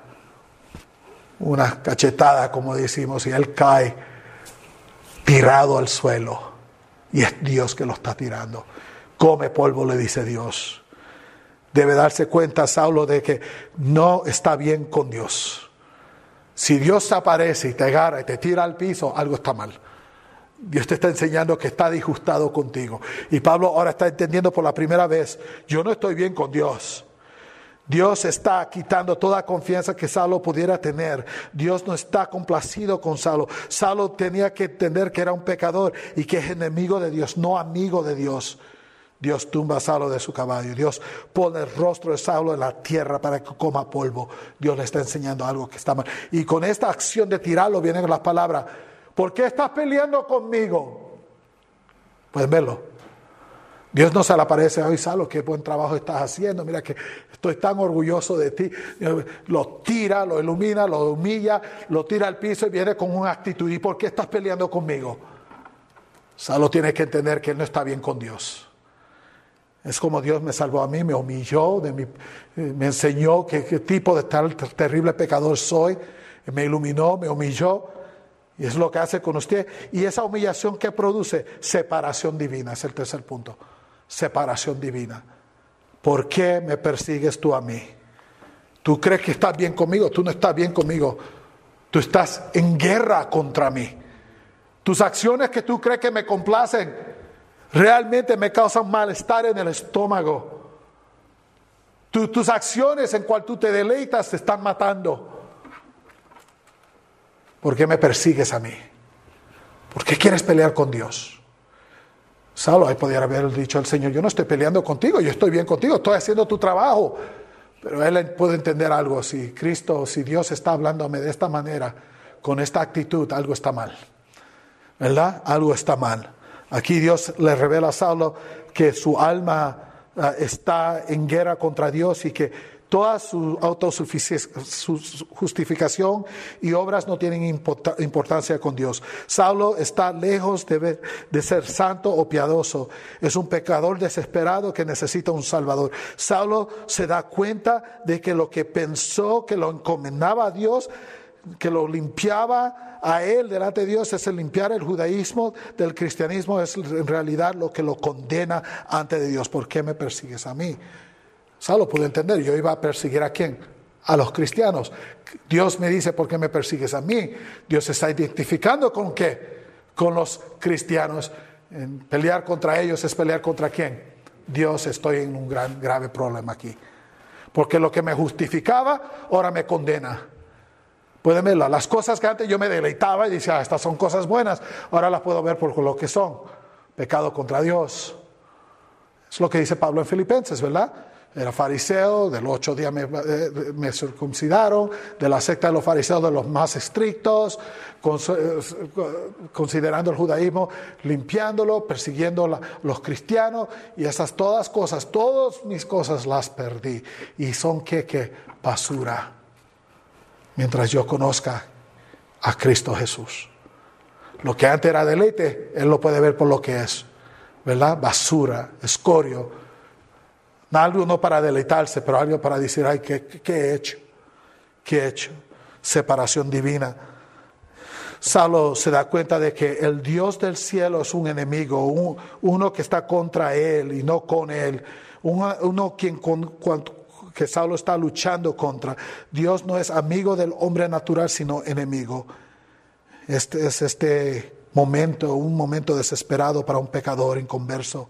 una cachetada, como decimos, y él cae tirado al suelo. Y es Dios que lo está tirando. Come polvo, le dice Dios. Debe darse cuenta, Saulo, de que no está bien con Dios. Si Dios aparece y te agarra y te tira al piso, algo está mal. Dios te está enseñando que está disgustado contigo. Y Pablo ahora está entendiendo por la primera vez, yo no estoy bien con Dios. Dios está quitando toda confianza que Saulo pudiera tener. Dios no está complacido con Saulo. Saulo tenía que entender que era un pecador y que es enemigo de Dios, no amigo de Dios. Dios tumba a Saulo de su caballo. Dios pone el rostro de Saulo en la tierra para que coma polvo. Dios le está enseñando algo que está mal. Y con esta acción de tirarlo vienen las palabras. ¿Por qué estás peleando conmigo? Pueden verlo. Dios no se le aparece, hoy Saulo, qué buen trabajo estás haciendo, mira que estoy tan orgulloso de ti. Lo tira, lo ilumina, lo humilla, lo tira al piso y viene con una actitud. ¿Y por qué estás peleando conmigo? Saulo tiene que entender que él no está bien con Dios. Es como Dios me salvó a mí, me humilló, mi, me enseñó qué, tipo de terrible pecador soy, me iluminó, me humilló. Y es lo que hace con usted. Y esa humillación que produce, separación divina, es el tercer punto separación divina. ¿Por qué me persigues tú a mí? Tú crees que estás bien conmigo, tú no estás bien conmigo. Tú estás en guerra contra mí. Tus acciones que tú crees que me complacen realmente me causan malestar en el estómago. tus acciones en cual tú te deleitas te están matando. ¿Por qué me persigues a mí? ¿Por qué quieres pelear con Dios? Saulo, ahí podría haber dicho al Señor, yo no estoy peleando contigo, yo estoy bien contigo, estoy haciendo tu trabajo. Pero él puede entender algo, si Cristo, si Dios está hablándome de esta manera, con esta actitud, algo está mal. ¿Verdad? Algo está mal. Aquí Dios le revela a Saulo que su alma ah, está en guerra contra Dios y que Toda su justificación y obras no tienen importancia con Dios. Saulo está lejos de, de, ser santo o piadoso. Es un pecador desesperado que necesita un salvador. Saulo se da cuenta de que lo que pensó que lo encomendaba a Dios, que lo limpiaba a él delante de Dios, es el limpiar el judaísmo del cristianismo, es en realidad lo que lo condena ante de Dios. ¿Por qué me persigues a mí? Saulo pudo entender, yo iba a perseguir a quién? A los cristianos. Dios me dice, ¿por qué me persigues a mí? Dios se está identificando con qué? Con los cristianos. Pelear contra ellos es pelear contra quién? Dios, estoy en un gran, grave problema aquí. Porque lo que me justificaba, ahora me condena. Pueden verla. Las cosas que antes yo me deleitaba y decía, ah, estas son cosas buenas, ahora las puedo ver por lo que son. Pecado contra Dios. Es lo que dice Pablo en Filipenses, ¿verdad? Era fariseo, de los ocho días eh, me, circuncidaron, de la secta de los fariseos, de los más estrictos, eh, considerando el judaísmo, limpiándolo, persiguiendo a los cristianos, y esas todas cosas, todas mis cosas las perdí. Y son que, que basura, mientras yo conozca a Cristo Jesús. Lo que antes era deleite, Él lo puede ver por lo que es, ¿verdad? Basura, escorio algo no para deleitarse, pero algo para decir, ay, ¿qué, he hecho? ¿Qué he hecho? Separación divina. Saulo se da cuenta de que el Dios del cielo es un enemigo, uno que está contra él y no con él, uno, quien que Saulo está luchando contra. Dios no es amigo del hombre natural, sino enemigo. Este es este momento, un momento desesperado para un pecador inconverso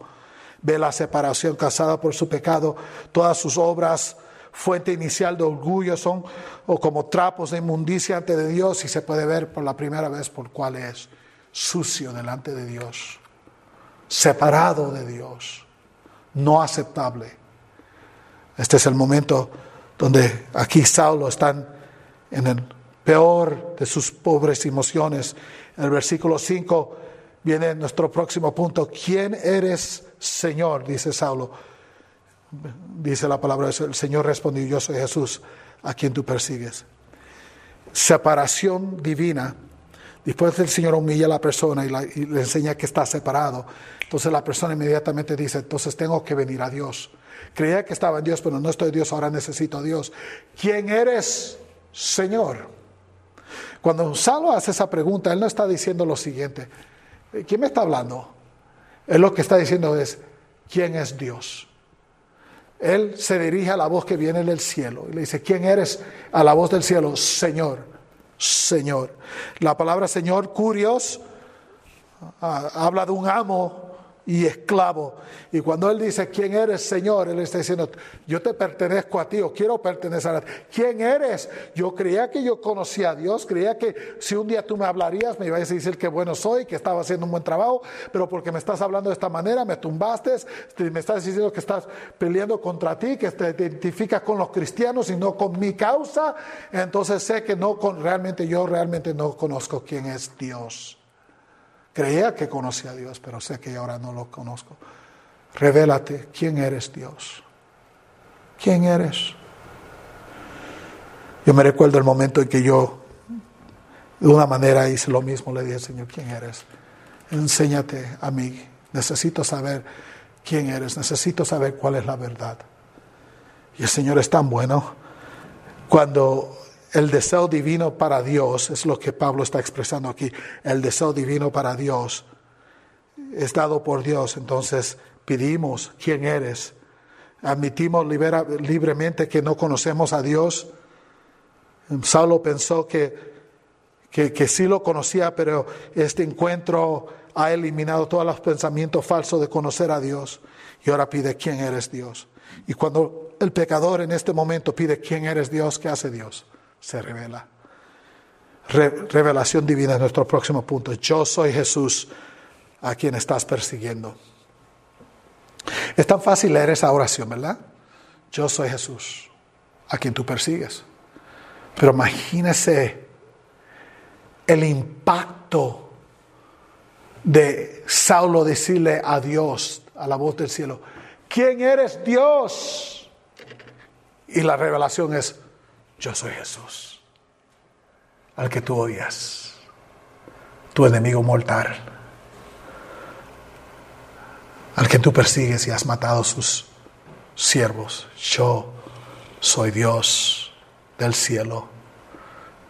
ve la separación casada por su pecado, todas sus obras, fuente inicial de orgullo, son o como trapos de inmundicia ante de Dios y se puede ver por la primera vez por cuál es sucio delante de Dios, separado de Dios, no aceptable. Este es el momento donde aquí Saulo está en el peor de sus pobres emociones. En el versículo 5 viene nuestro próximo punto. ¿Quién eres, Señor? Dice Saulo. Dice la palabra, el Señor respondió, yo soy Jesús, a quien tú persigues. Separación divina. Después el Señor humilla a la persona y, y, le enseña que está separado. Entonces la persona inmediatamente dice, entonces tengo que venir a Dios. Creía que estaba en Dios, pero no estoy en Dios, ahora necesito a Dios. ¿Quién eres, Señor? Cuando Saulo hace esa pregunta, él no está diciendo lo siguiente, ¿Quién me está hablando? Él lo que está diciendo es, ¿quién es Dios? Él se dirige a la voz que viene del cielo y le dice, ¿quién eres? A la voz del cielo, Señor, Señor. La palabra Señor, curios, ah, habla de un amo y esclavo. Y cuando Él dice, ¿quién eres, Señor? Él está diciendo, yo te pertenezco a ti o quiero pertenecer a ti. ¿Quién eres? Yo creía que yo conocía a Dios, creía que si un día tú me hablarías, me ibas a decir que bueno soy, que estaba haciendo un buen trabajo, pero porque me estás hablando de esta manera, me tumbaste, me estás diciendo que estás peleando contra ti, que te identificas con los cristianos y no con mi causa, entonces sé que no con, realmente yo realmente no conozco quién es Dios. Creía que conocía a Dios, pero sé que ahora no lo conozco. Revélate quién eres Dios. ¿Quién eres? Yo me recuerdo el momento en que yo, de una manera, hice lo mismo. Le dije, Señor, ¿quién eres? Enséñate a mí. Necesito saber quién eres. Necesito saber cuál es la verdad. Y el Señor es tan bueno. Cuando el deseo divino para Dios, es lo que Pablo está expresando aquí, el deseo divino para Dios es dado por Dios, entonces pedimos quién eres, admitimos libremente que no conocemos a Dios. Saulo pensó que, que, que sí lo conocía, pero este encuentro ha eliminado todos los pensamientos falsos de conocer a Dios y ahora pide quién eres Dios. Y cuando el pecador en este momento pide quién eres Dios, ¿qué hace Dios? Se revela. revelación divina es nuestro próximo punto. Yo soy Jesús a quien estás persiguiendo. Es tan fácil leer esa oración, ¿verdad? Yo soy Jesús a quien tú persigues. Pero imagínese el impacto de Saulo decirle a Dios, a la voz del cielo, ¿quién eres Dios? Y la revelación es, yo soy Jesús, al que tú odias, tu enemigo mortal, al que tú persigues y has matado sus siervos. Yo soy Dios del cielo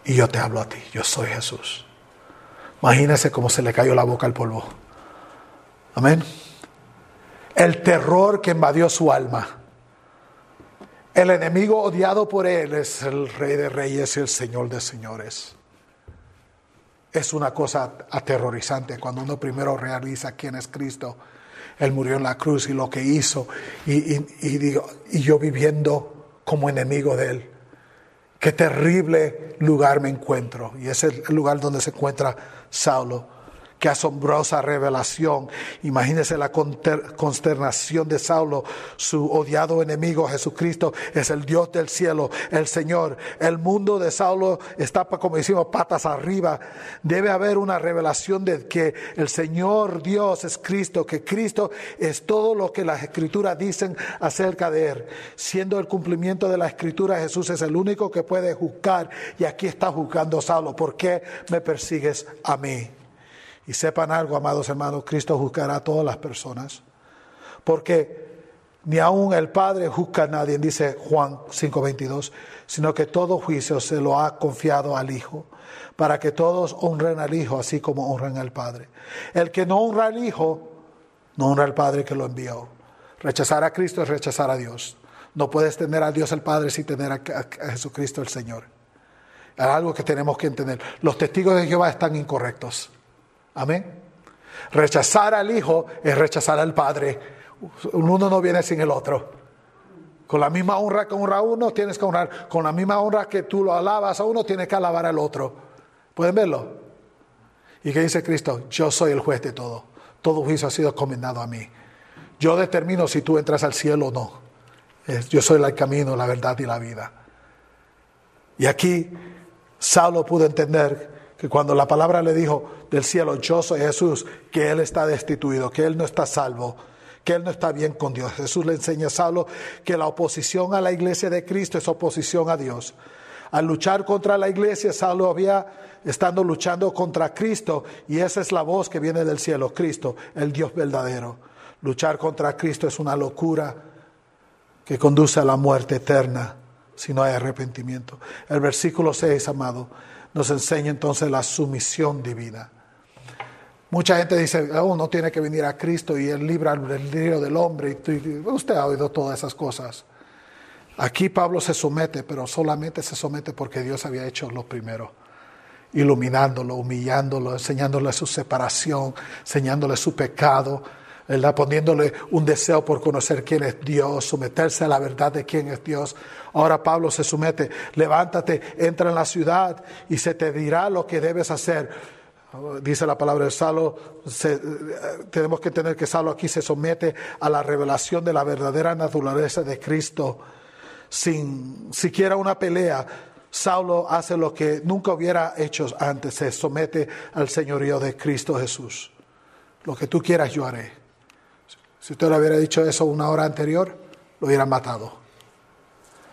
y yo te hablo a ti, yo soy Jesús. Imagínese cómo se le cayó la boca al polvo. Amén. El terror que invadió su alma el enemigo odiado por él es el rey de reyes y el señor de señores. Es una cosa aterrorizante cuando uno primero realiza quién es Cristo. Él murió en la cruz y lo que hizo. Y, yo viviendo como enemigo de él. Qué terrible lugar me encuentro. Y es el lugar donde se encuentra Saulo. Qué asombrosa revelación. Imagínese la consternación de Saulo. Su odiado enemigo Jesucristo es el Dios del cielo, el Señor. El mundo de Saulo está, como decimos, patas arriba. Debe haber una revelación de que el Señor Dios es Cristo, que Cristo es todo lo que las escrituras dicen acerca de Él. Siendo el cumplimiento de la escritura, Jesús es el único que puede juzgar. Y aquí está juzgando Saulo. ¿Por qué me persigues a mí? Y sepan algo, amados hermanos, Cristo juzgará a todas las personas. Porque ni aun el Padre juzga a nadie, dice Juan 5:22, sino que todo juicio se lo ha confiado al Hijo, para que todos honren al Hijo así como honran al Padre. El que no honra al Hijo, no honra al Padre que lo envió. Rechazar a Cristo es rechazar a Dios. No puedes tener a Dios el Padre sin tener a, Jesucristo el Señor. Es algo que tenemos que entender. Los testigos de Jehová están incorrectos. Amén. Rechazar al Hijo es rechazar al Padre. Uno no viene sin el otro. Con la misma honra que honra a uno, tienes que honrar. Con la misma honra que tú lo alabas a uno, tienes que alabar al otro. ¿Pueden verlo? ¿Y qué dice Cristo? Yo soy el juez de todo. Todo juicio ha sido encomendado a mí. Yo determino si tú entras al cielo o no. Yo soy el camino, la verdad y la vida. Y aquí Saulo pudo entender que cuando la palabra le dijo del cielo, yo soy Jesús, que él está destituido, que él no está salvo, que él no está bien con Dios. Jesús le enseña a Saulo que la oposición a la iglesia de Cristo es oposición a Dios. Al luchar contra la iglesia, Saulo había estando luchando contra Cristo y esa es la voz que viene del cielo, Cristo, el Dios verdadero. Luchar contra Cristo es una locura que conduce a la muerte eterna si no hay arrepentimiento. El versículo 6, amado, nos enseña entonces la sumisión divina. Mucha gente dice, oh, no tiene que venir a Cristo y Él libra el libro del hombre. Y usted ha oído todas esas cosas. Aquí Pablo se somete, pero solamente se somete porque Dios había hecho lo primero. Iluminándolo, humillándolo, enseñándole su separación, enseñándole su pecado, ¿verdad? Poniéndole un deseo por conocer quién es Dios, someterse a la verdad de quién es Dios. Ahora Pablo se somete, levántate, entra en la ciudad y se te dirá lo que debes hacer. Dice la palabra de Salo, tenemos que entender que Salo aquí se somete a la revelación de la verdadera naturaleza de Cristo sin siquiera una pelea. Saulo hace lo que nunca hubiera hecho antes, se somete al señorío de Cristo Jesús. Lo que tú quieras yo haré. Si usted le hubiera dicho eso una hora anterior, lo hubieran matado.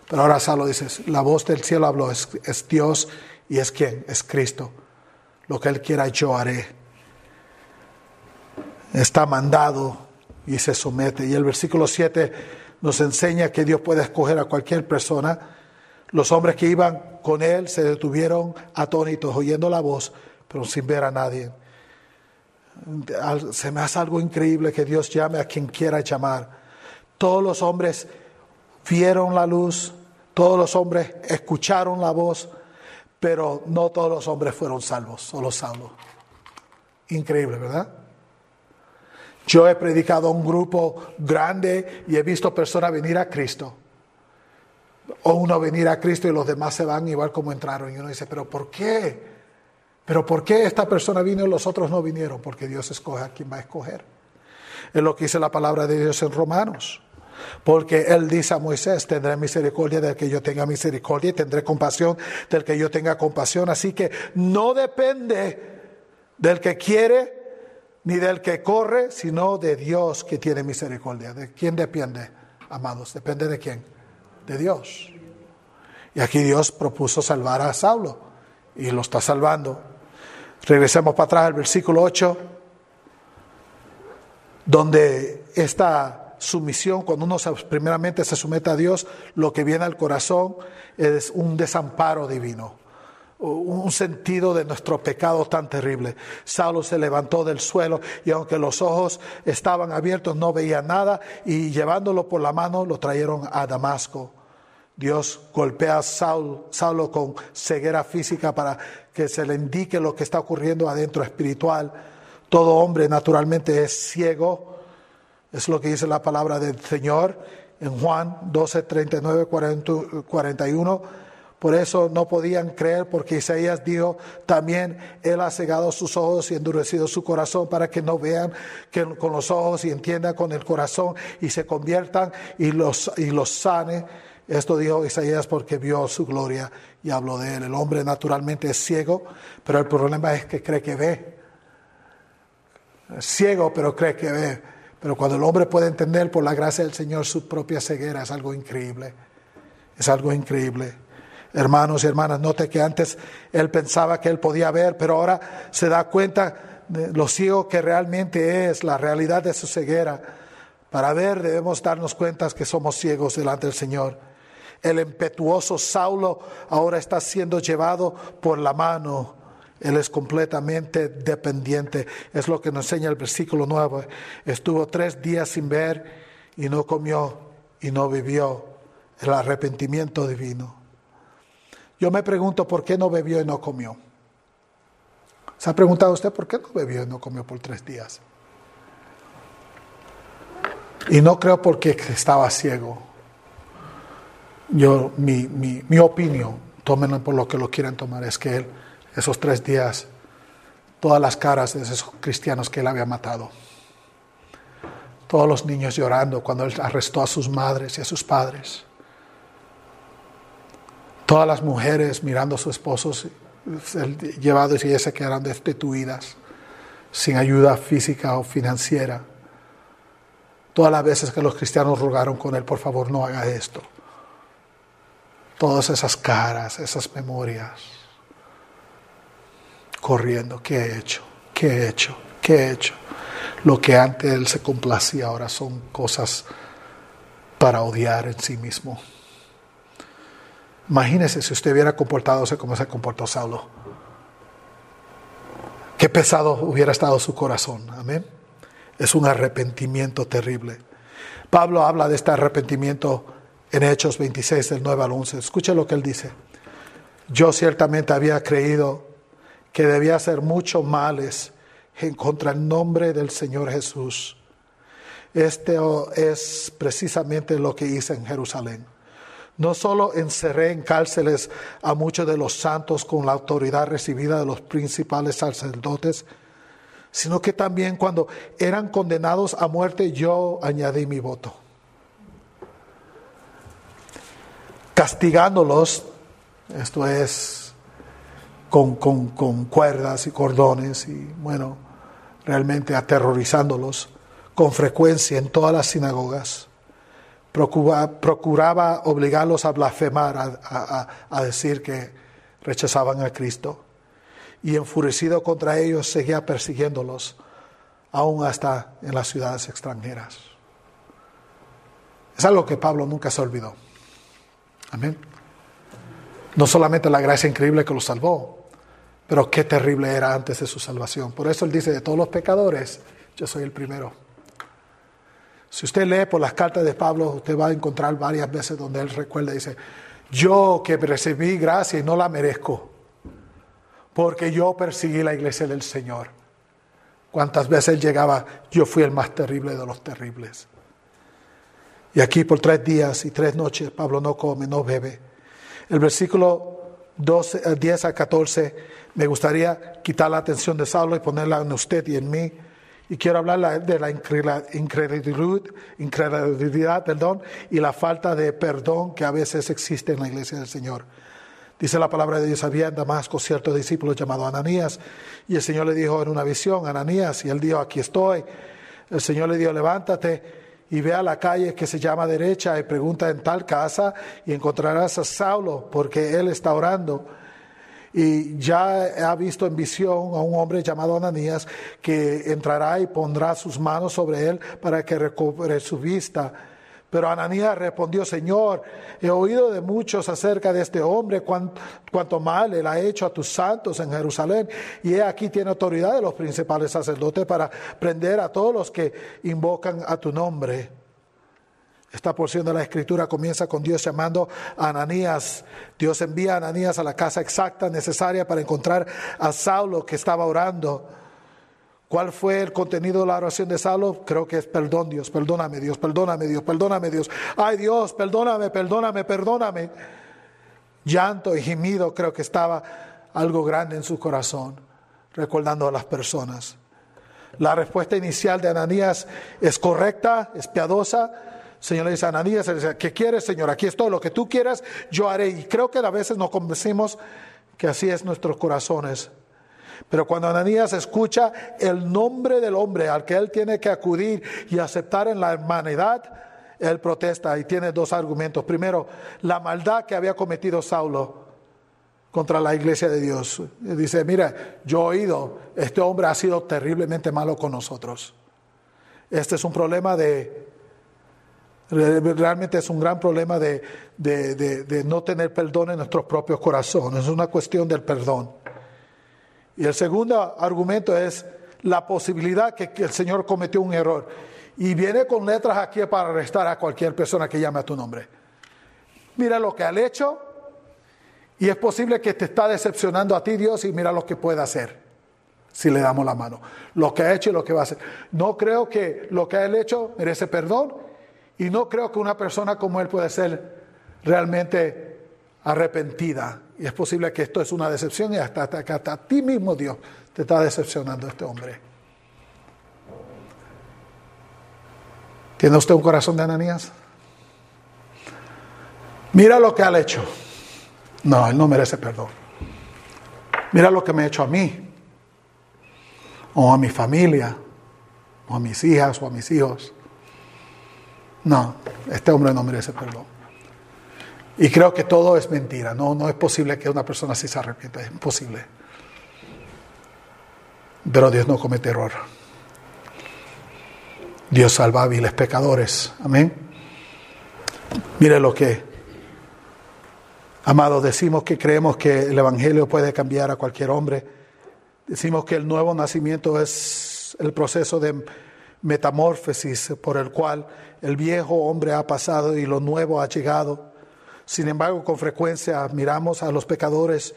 Pero ahora Saulo dice, la voz del cielo habló, es, Dios y es quién, es Cristo. Lo que Él quiera yo haré. Está mandado y se somete. Y el versículo 7 nos enseña que Dios puede escoger a cualquier persona. Los hombres que iban con Él se detuvieron atónitos oyendo la voz, pero sin ver a nadie. Se me hace algo increíble que Dios llame a quien quiera llamar. Todos los hombres vieron la luz, todos los hombres escucharon la voz, pero no todos los hombres fueron salvos, solo salvos. Increíble, ¿verdad? Yo he predicado a un grupo grande y he visto personas venir a Cristo. O uno venir a Cristo y los demás se van igual como entraron. Y uno dice, pero ¿por qué? ¿Pero por qué esta persona vino y los otros no vinieron? Porque Dios escoge a quien va a escoger. Es lo que dice la palabra de Dios en Romanos. Porque Él dice a Moisés, tendré misericordia del que yo tenga misericordia y tendré compasión del que yo tenga compasión. Así que no depende del que quiere ni del que corre, sino de Dios que tiene misericordia. ¿De quién depende, amados? Depende de quién? De Dios. Y aquí Dios propuso salvar a Saulo y lo está salvando. Regresemos para atrás al versículo 8, donde esta sumisión, cuando uno primeramente se somete a Dios, lo que viene al corazón es un desamparo divino, un sentido de nuestro pecado tan terrible. Saulo se levantó del suelo y aunque los ojos estaban abiertos no veía nada y llevándolo por la mano lo trajeron a Damasco. Dios golpea a Saulo, con ceguera física para que se le indique lo que está ocurriendo adentro espiritual. Todo hombre naturalmente es ciego es lo que dice la palabra del Señor en Juan 12, 39, 41. Por eso no podían creer, porque Isaías dijo también, Él ha cegado sus ojos y endurecido su corazón para que no vean que con los ojos y entiendan con el corazón y se conviertan y los, y los sane. Esto dijo Isaías porque vio su gloria y habló de él. El hombre naturalmente es ciego, pero el problema es que cree que ve. Ciego, pero cree que ve. Pero cuando el hombre puede entender por la gracia del Señor su propia ceguera, es algo increíble. Es algo increíble. Hermanos y hermanas, note que antes él pensaba que él podía ver, pero ahora se da cuenta de lo ciego que realmente es, la realidad de su ceguera. Para ver debemos darnos cuenta que somos ciegos delante del Señor. El impetuoso Saulo ahora está siendo llevado por la mano él es completamente dependiente. Es lo que nos enseña el versículo 9. Estuvo tres días sin ver y no comió y no vivió. El arrepentimiento divino. Yo me pregunto por qué no bebió y no comió. ¿Se ha preguntado usted por qué no bebió y no comió por tres días? Y no creo porque estaba ciego. Yo, mi, mi, mi opinión, tómenlo por lo que lo quieran tomar, es que él esos tres días todas las caras de esos cristianos que él había matado. Todos los niños llorando cuando él arrestó a sus madres y a sus padres. Todas las mujeres mirando a sus esposos llevados y se quedaron destituidas, sin ayuda física o financiera. Todas las veces que los cristianos rogaron con él, por favor, no haga esto. Todas esas caras, esas memorias corriendo. ¿Qué he hecho? ¿Qué he hecho? ¿Qué he hecho? Lo que antes él se complacía ahora son cosas para odiar en sí mismo. Imagínese si usted hubiera comportado como se comportó Saulo. Qué pesado hubiera estado su corazón. Amén. Es un arrepentimiento terrible. Pablo habla de este arrepentimiento en Hechos 26, del 9 al 11. Escuche lo que él dice. Yo ciertamente había creído que debía hacer muchos males en contra el nombre del Señor Jesús Este es precisamente lo que hice en Jerusalén. No solo encerré en cárceles a muchos de los santos con la autoridad recibida de los principales sacerdotes, sino que también cuando eran condenados a muerte yo añadí mi voto. Castigándolos, esto es con, con cuerdas y cordones y bueno, realmente aterrorizándolos con frecuencia en todas las sinagogas procuraba, obligarlos a blasfemar, a, decir que rechazaban a Cristo. Y enfurecido contra ellos seguía persiguiéndolos, aún hasta en las ciudades extranjeras. Es algo que Pablo nunca se olvidó. Amén. No solamente la gracia increíble que los salvó, pero qué terrible era antes de su salvación. Por eso él dice, de todos los pecadores, yo soy el primero. Si usted lee por las cartas de Pablo, usted va a encontrar varias veces donde él recuerda, dice, yo que recibí gracia y no la merezco, porque yo perseguí la iglesia del Señor. Cuántas veces llegaba, yo fui el más terrible de los terribles. Y aquí por tres días y tres noches Pablo no come, no bebe. El versículo 12, 10 a 14, me gustaría quitar la atención de Saulo y ponerla en usted y en mí y quiero hablar de la incredulidad, incredulidad perdón, y la falta de perdón que a veces existe en la iglesia del Señor. Dice la palabra de Dios, había en Damasco cierto discípulo llamado Ananías, y el Señor le dijo en una visión, Ananías, y él dijo, aquí estoy. El Señor le dijo, levántate y ve a la calle que se llama derecha y pregunta en tal casa y encontrarás a Saulo, porque él está orando y ya ha visto en visión a un hombre llamado Ananías que entrará y pondrá sus manos sobre él para que recobre su vista. Pero Ananías respondió, Señor, he oído de muchos acerca de este hombre, cuánto, mal él ha hecho a tus santos en Jerusalén. Y he aquí tiene autoridad de los principales sacerdotes para prender a todos los que invocan a tu nombre. Esta porción de la escritura comienza con Dios llamando a Ananías. Dios envía a Ananías a la casa exacta necesaria para encontrar a Saulo que estaba orando. ¿Cuál fue el contenido de la oración de Saulo? Creo que es perdón Dios, perdóname Dios, perdóname Dios, perdóname Dios. Ay Dios, perdóname, perdóname, perdóname. Llanto y gemido creo que estaba algo grande en su corazón, recordando a las personas. La respuesta inicial de Ananías es correcta, es piadosa, Señor le dice a Ananías, ¿qué quieres, Señor? Aquí es todo lo que tú quieras, yo haré. Y creo que a veces nos convencimos que así es nuestros corazones. Pero cuando Ananías escucha el nombre del hombre al que él tiene que acudir y aceptar en la humanidad, él protesta y tiene dos argumentos. Primero, la maldad que había cometido Saulo contra la iglesia de Dios. Dice, mira, yo he oído, este hombre ha sido terriblemente malo con nosotros. Este es un problema de Realmente es un gran problema de, no tener perdón en nuestros propios corazones. Es una cuestión del perdón. Y el segundo argumento es la posibilidad que, el Señor cometió un error. Y viene con letras aquí para arrestar a cualquier persona que llame a tu nombre. Mira lo que ha hecho y es posible que te está decepcionando a ti Dios y mira lo que puede hacer si le damos la mano. Lo que ha hecho y lo que va a hacer. No creo que lo que ha hecho merece perdón y no creo que una persona como él pueda ser realmente arrepentida. Y es posible que esto es una decepción y hasta, hasta, a ti mismo Dios te está decepcionando este hombre. ¿Tiene usted un corazón de Ananías? Mira lo que ha hecho. No, él no merece perdón. Mira lo que me ha hecho a mí, o a mi familia, o a mis hijas, o a mis hijos. No, este hombre no merece perdón. Y creo que todo es mentira. No, no es posible que una persona así se arrepienta. Es imposible. Pero Dios no comete error. Dios salva a viles pecadores. Amén. Mire lo que, amados, decimos que creemos que el Evangelio puede cambiar a cualquier hombre. Decimos que el nuevo nacimiento es el proceso de metamorfosis por el cual el viejo hombre ha pasado y lo nuevo ha llegado. Sin embargo, con frecuencia miramos a los pecadores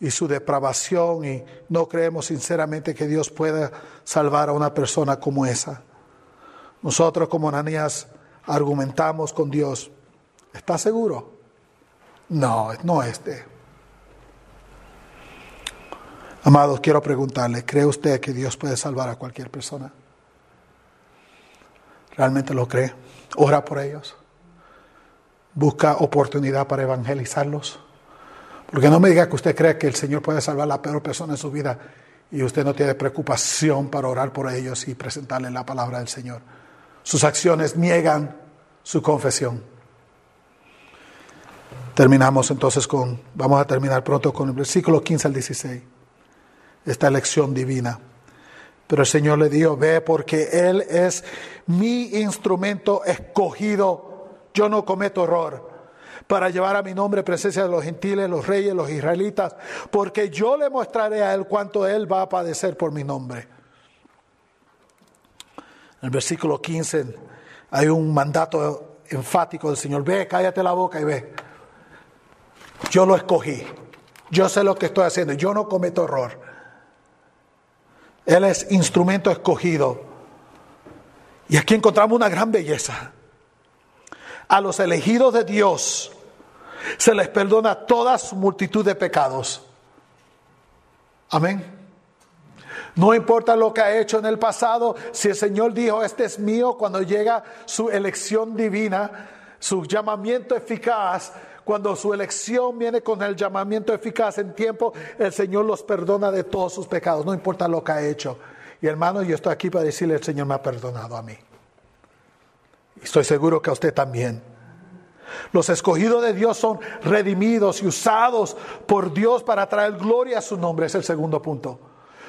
y su depravación y no creemos sinceramente que Dios pueda salvar a una persona como esa. Nosotros como Ananías argumentamos con Dios. ¿Está seguro? No, no este. Amados, quiero preguntarle, ¿cree usted que Dios puede salvar a cualquier persona? ¿Realmente lo cree? ¿Ora por ellos? ¿Busca oportunidad para evangelizarlos? Porque no me diga que usted cree que el Señor puede salvar a la peor persona en su vida y usted no tiene preocupación para orar por ellos y presentarle la palabra del Señor. Sus acciones niegan su confesión. Terminamos entonces con, vamos a terminar pronto con el versículo 15 al 16, esta lección divina. Pero el Señor le dijo, ve porque Él es mi instrumento escogido, yo no cometo error para llevar a mi nombre presencia de los gentiles, los reyes, los israelitas, porque yo le mostraré a Él cuánto Él va a padecer por mi nombre. En el versículo 15 hay un mandato enfático del Señor, ve, cállate la boca y ve. Yo lo escogí. Yo sé lo que estoy haciendo. Yo no cometo error. Él es instrumento escogido. Y aquí encontramos una gran belleza. A los elegidos de Dios se les perdona toda su multitud de pecados. Amén. No importa lo que ha hecho en el pasado, si el Señor dijo, este es mío, cuando llega su elección divina, su llamamiento eficaz, cuando su elección viene con el llamamiento eficaz en tiempo, el Señor los perdona de todos sus pecados, no importa lo que ha hecho. Y hermano, yo estoy aquí para decirle, el Señor me ha perdonado a mí. Estoy seguro que a usted también. Los escogidos de Dios son redimidos y usados por Dios para traer gloria a su nombre. Es el segundo punto.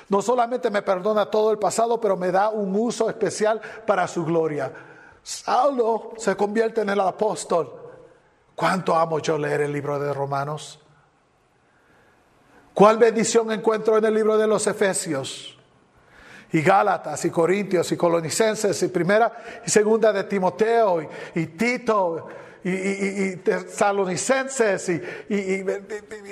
No solamente me perdona todo el pasado, pero me da un uso especial para su gloria. Saulo se convierte en el apóstol. ¿Cuánto amo yo leer el libro de Romanos? ¿Cuál bendición encuentro en el libro de los Efesios? Y Gálatas, y Corintios, y Colonicenses, y primera y segunda de Timoteo, y, Tito, y, y, y,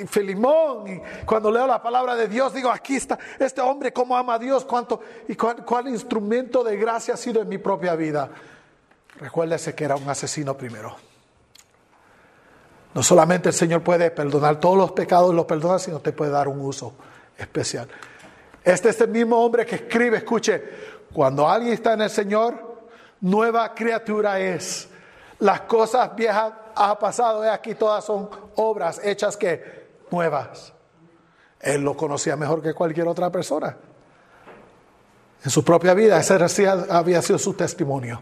y, Filimón. Y cuando leo la palabra de Dios, digo, aquí está este hombre, cómo ama a Dios, cuánto, y cuál instrumento de gracia ha sido en mi propia vida. Recuérdese que era un asesino primero. No solamente el Señor puede perdonar todos los pecados, los perdona, sino te puede dar un uso especial. Este es el mismo hombre que escribe, escuche, cuando alguien está en el Señor, nueva criatura es. Las cosas viejas ha pasado, y aquí todas son obras hechas que nuevas. Él lo conocía mejor que cualquier otra persona. En su propia vida, ese había sido su testimonio.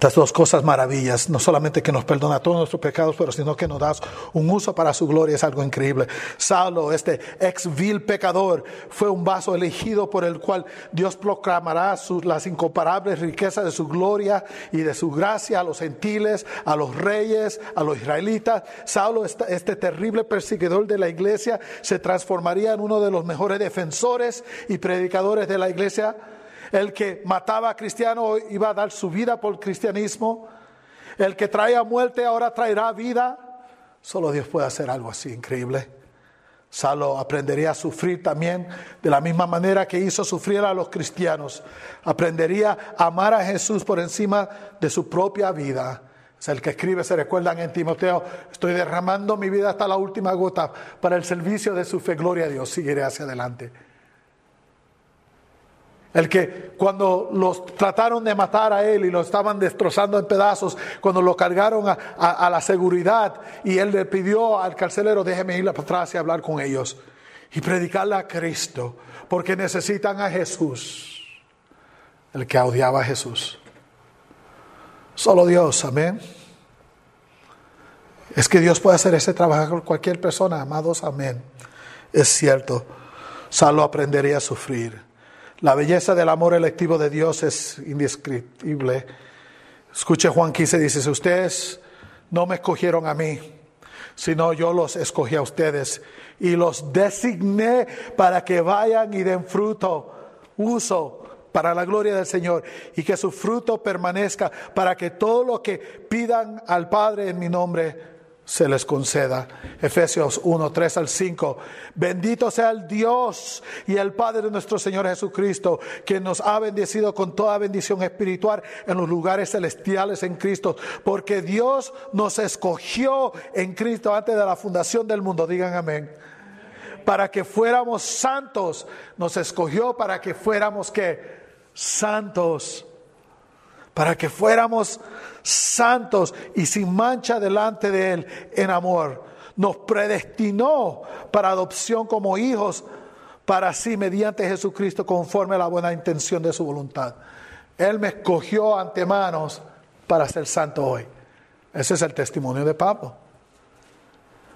Dos cosas maravillas, no solamente que nos perdona todos nuestros pecados, pero sino que nos da un uso para su gloria, es algo increíble. Saulo, este ex vil pecador, fue un vaso elegido por el cual Dios proclamará las incomparables riquezas de su gloria y de su gracia a los gentiles, a los reyes, a los israelitas. Saulo, este terrible perseguidor de la iglesia, se transformaría en uno de los mejores defensores y predicadores de la iglesia el que mataba a cristianos iba a dar su vida por el cristianismo. El que traía muerte ahora traerá vida. Solo Dios puede hacer algo así increíble. Salo aprendería a sufrir también de la misma manera que hizo sufrir a los cristianos. Aprendería a amar a Jesús por encima de su propia vida. Es el que escribe, se recuerdan en Timoteo, estoy derramando mi vida hasta la última gota para el servicio de su fe. Gloria a Dios, seguiré hacia adelante. El que cuando los trataron de matar a él y lo estaban destrozando en pedazos, cuando lo cargaron a, la seguridad y él le pidió al carcelero, déjeme ir atrás y hablar con ellos y predicarle a Cristo, porque necesitan a Jesús, el que odiaba a Jesús. Solo Dios, amén. Es que Dios puede hacer ese trabajo con cualquier persona, amados, amén. Es cierto, solo aprendería a sufrir. La belleza del amor electivo de Dios es indescriptible. Escuche Juan 15, dice, ustedes no me escogieron a mí, sino yo los escogí a ustedes y los designé para que vayan y den fruto, uso para la gloria del Señor y que su fruto permanezca para que todo lo que pidan al Padre en mi nombre se les conceda. Efesios 1, 3 al 5. Bendito sea el Dios y el Padre de nuestro Señor Jesucristo, que nos ha bendecido con toda bendición espiritual en los lugares celestiales en Cristo, porque Dios nos escogió en Cristo antes de la fundación del mundo. Digan amén. Para que fuéramos santos, nos escogió para que fuéramos que santos para que fuéramos santos y sin mancha delante de Él en amor. Nos predestinó para adopción como hijos para sí mediante Jesucristo conforme a la buena intención de su voluntad. Él me escogió antemanos para ser santo hoy. Ese es el testimonio de Pablo.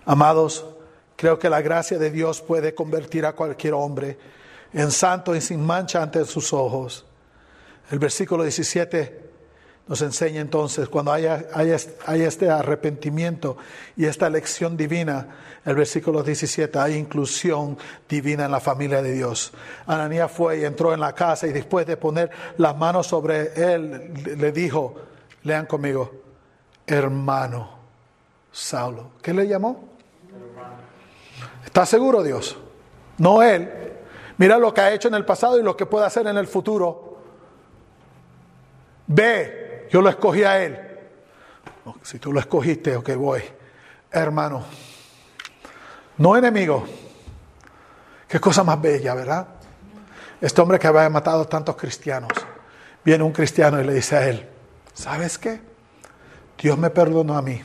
Amados, creo que la gracia de Dios puede convertir a cualquier hombre en santo y sin mancha ante sus ojos. El versículo 17 nos enseña entonces, cuando haya, este arrepentimiento y esta elección divina, el versículo 17, hay inclusión divina en la familia de Dios. Ananías fue y entró en la casa y después de poner las manos sobre él, le dijo, lean conmigo, hermano Saulo. ¿Qué le llamó? ¿Está seguro Dios? No él. Mira lo que ha hecho en el pasado y lo que puede hacer en el futuro. Ve, yo lo escogí a él. si tú lo escogiste, ok, voy. Hermano, no enemigo. Qué cosa más bella, ¿verdad? Este hombre que había matado tantos cristianos, viene un cristiano y le dice a él, ¿sabes qué? Dios me perdonó a mí.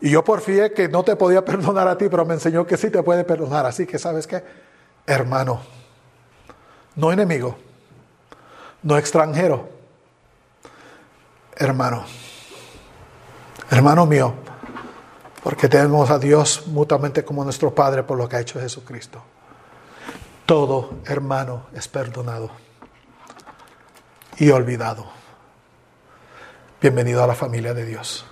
Y yo porfié que no te podía perdonar a ti, pero me enseñó que sí te puede perdonar. Así que, ¿sabes qué? Hermano, no enemigo, no extranjero, hermano, hermano mío, porque tenemos a Dios mutuamente como nuestro Padre por lo que ha hecho Jesucristo. Todo hermano es perdonado y olvidado. Bienvenido a la familia de Dios.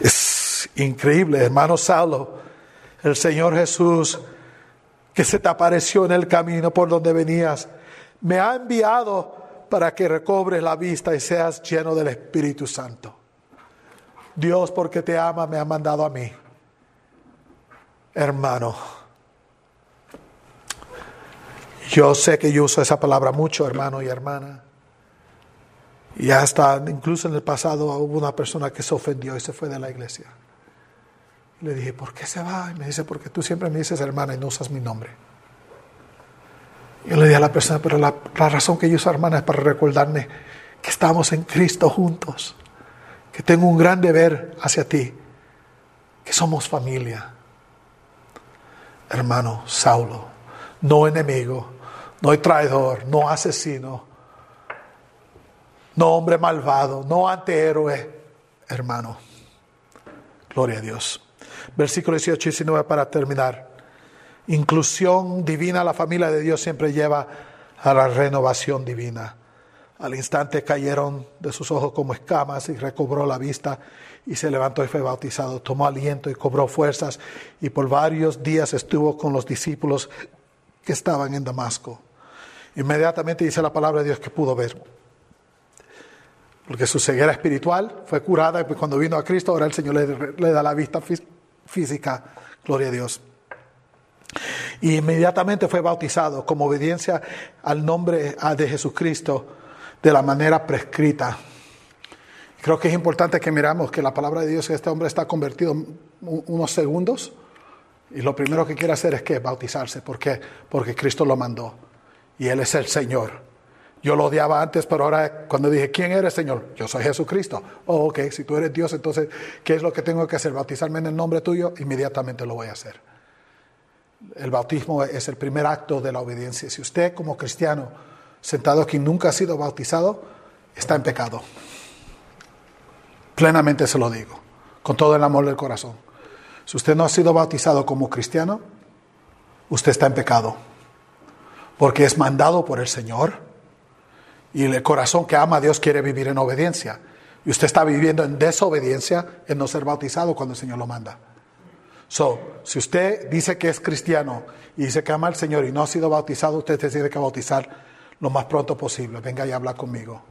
Es increíble, hermano Saulo, el Señor Jesús que se te apareció en el camino por donde venías, me ha enviado para que recobres la vista y seas lleno del Espíritu Santo. Dios, porque te ama, me ha mandado a mí. Hermano, yo sé que yo uso esa palabra mucho, hermano y hermana. Y hasta, incluso en el pasado, hubo una persona que se ofendió y se fue de la iglesia. Le dije, ¿por qué se va? Y me dice, porque tú siempre me dices hermana y no usas mi nombre. Yo le dije a la persona, pero la, razón que yo uso hermana es para recordarme que estamos en Cristo juntos, que tengo un gran deber hacia ti, que somos familia. Hermano Saulo, no enemigo, no traidor, no asesino, no hombre malvado, no antihéroe, hermano. Gloria a Dios. Versículo 18 y 19 para terminar inclusión divina, la familia de Dios siempre lleva a la renovación divina. Al instante cayeron de sus ojos como escamas y recobró la vista y se levantó y fue bautizado. Tomó aliento y cobró fuerzas y por varios días estuvo con los discípulos que estaban en Damasco. Inmediatamente dice la palabra de Dios que pudo ver. Porque su ceguera espiritual fue curada y cuando vino a Cristo ahora el Señor le da la vista física. Gloria a Dios. Y inmediatamente fue bautizado como obediencia al nombre de Jesucristo de la manera prescrita. Creo que es importante que miramos que la palabra de Dios, este hombre está convertido unos segundos y lo primero que quiere hacer es que bautizarse. ¿Por qué? Porque Cristo lo mandó y Él es el Señor. Yo lo odiaba antes, pero ahora cuando dije, ¿quién eres, Señor? Yo soy Jesucristo. Oh, ok, si tú eres Dios, entonces, ¿qué es lo que tengo que hacer? Bautizarme en el nombre tuyo, inmediatamente lo voy a hacer. El bautismo es el primer acto de la obediencia. Si usted como cristiano, sentado aquí, nunca ha sido bautizado, está en pecado. Plenamente se lo digo, con todo el amor del corazón. Si usted no ha sido bautizado como cristiano, usted está en pecado. Porque es mandado por el Señor y el corazón que ama a Dios quiere vivir en obediencia. Y usted está viviendo en desobediencia en no ser bautizado cuando el Señor lo manda. So, si usted dice que es cristiano y dice que ama al Señor y no ha sido bautizado, usted tiene que bautizar lo más pronto posible. Venga y habla conmigo.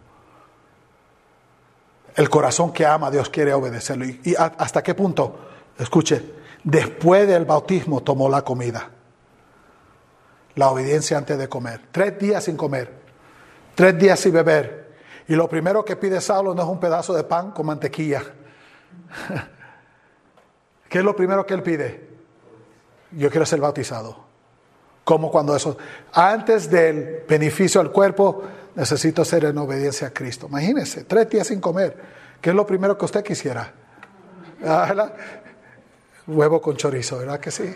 El corazón que ama Dios quiere obedecerlo. ¿Y, hasta qué punto? Escuche, después del bautismo tomó la comida. La obediencia antes de comer. Tres días sin comer. Tres días sin beber. Y lo primero que pide Saulo no es un pedazo de pan con mantequilla. ¿Qué es lo primero que él pide? Yo quiero ser bautizado. Como cuando eso, antes del beneficio al cuerpo, necesito ser en obediencia a Cristo. Imagínese, tres días sin comer. ¿Qué es lo primero que usted quisiera? Ah, huevo con chorizo, ¿verdad que sí?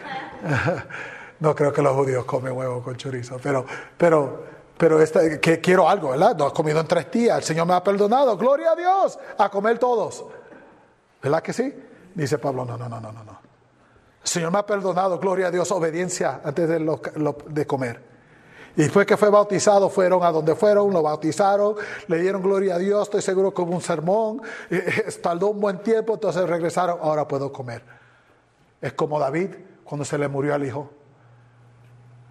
No creo que los judíos comen huevo con chorizo, pero, pero, pero este, que quiero algo, ¿verdad? No has comido en tres días, el Señor me ha perdonado, gloria a Dios, a comer todos. ¿Verdad que sí? Dice Pablo, no, no, no, no, no. El Señor me ha perdonado, gloria a Dios, obediencia antes de, de comer. Y después que fue bautizado, fueron a donde fueron, lo bautizaron, le dieron gloria a Dios, estoy seguro hubo un sermón, tardó un buen tiempo, entonces regresaron, ahora puedo comer. Es como David cuando se le murió al hijo.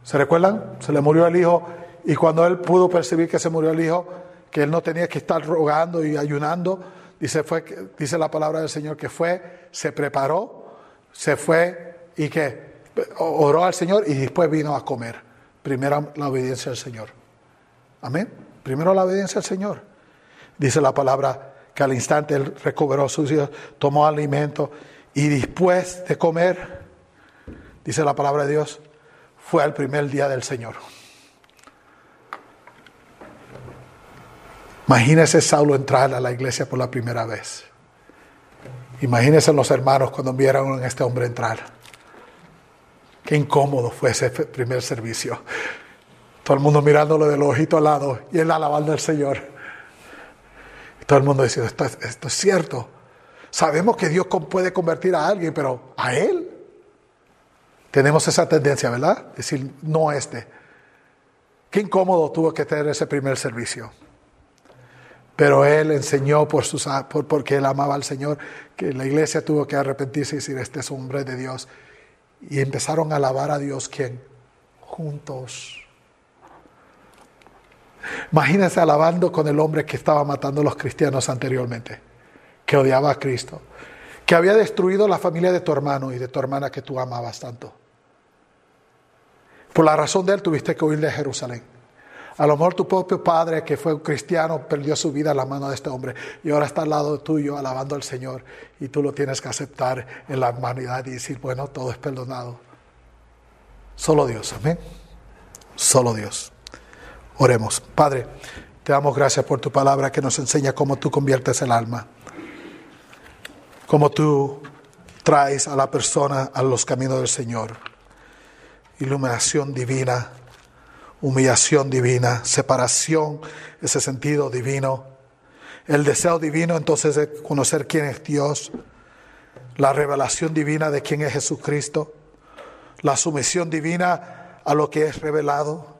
¿Se recuerdan? Se le murió el hijo y cuando él pudo percibir que se murió el hijo, que él no tenía que estar rogando y ayunando, Dice, fue, dice la palabra del Señor que fue, se preparó, se fue y que oró al Señor y después vino a comer. Primero la obediencia al Señor. Amén. Primero la obediencia al Señor. Dice la palabra que al instante él recobró sus hijos, tomó alimento y después de comer, dice la palabra de Dios, fue al primer día del Señor. Imagínese Saulo entrar a la iglesia por la primera vez. Imagínense los hermanos cuando vieron a este hombre entrar. Qué incómodo fue ese primer servicio. Todo el mundo mirándolo del ojito al lado y él alabando al Señor. Todo el mundo diciendo, esto, esto es cierto. Sabemos que Dios puede convertir a alguien, pero ¿a él? Tenemos esa tendencia, ¿verdad? Decir, no a este. Qué incómodo tuvo que tener ese primer servicio. Pero él enseñó por sus, por, porque él amaba al Señor que la iglesia tuvo que arrepentirse y decir, este es hombre de Dios. Y empezaron a alabar a Dios, ¿quién? Juntos. Imagínense alabando con el hombre que estaba matando a los cristianos anteriormente, que odiaba a Cristo, que había destruido la familia de tu hermano y de tu hermana que tú amabas tanto. Por la razón de él tuviste que huir de Jerusalén. A lo mejor tu propio padre, que fue un cristiano, perdió su vida en la mano de este hombre y ahora está al lado tuyo alabando al Señor y tú lo tienes que aceptar en la humanidad y decir, bueno, todo es perdonado. Solo Dios, amén. Solo Dios. Oremos. Padre, te damos gracias por tu palabra que nos enseña cómo tú conviertes el alma, cómo tú traes a la persona a los caminos del Señor. Iluminación divina humillación divina, separación, ese sentido divino, el deseo divino entonces de conocer quién es Dios, la revelación divina de quién es Jesucristo, la sumisión divina a lo que es revelado,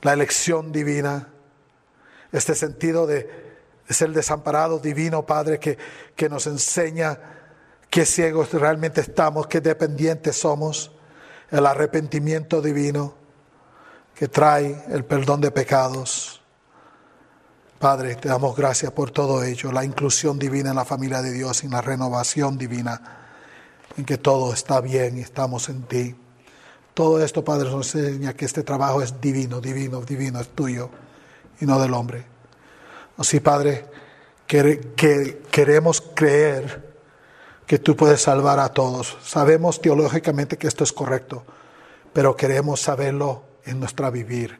la elección divina, este sentido de, ser desamparado divino, Padre, que, que nos enseña qué ciegos realmente estamos, qué dependientes somos, el arrepentimiento divino que trae el perdón de pecados. Padre, te damos gracias por todo ello, la inclusión divina en la familia de Dios y la renovación divina, en que todo está bien y estamos en ti. Todo esto, Padre, nos enseña que este trabajo es divino, divino, divino, es tuyo y no del hombre. Así, Padre, que, que queremos creer que tú puedes salvar a todos. Sabemos teológicamente que esto es correcto, pero queremos saberlo en nuestra vivir,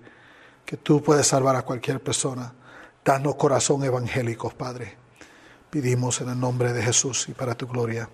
que tú puedes salvar a cualquier persona. Danos corazón evangélico, Padre. Pedimos en el nombre de Jesús y para tu gloria.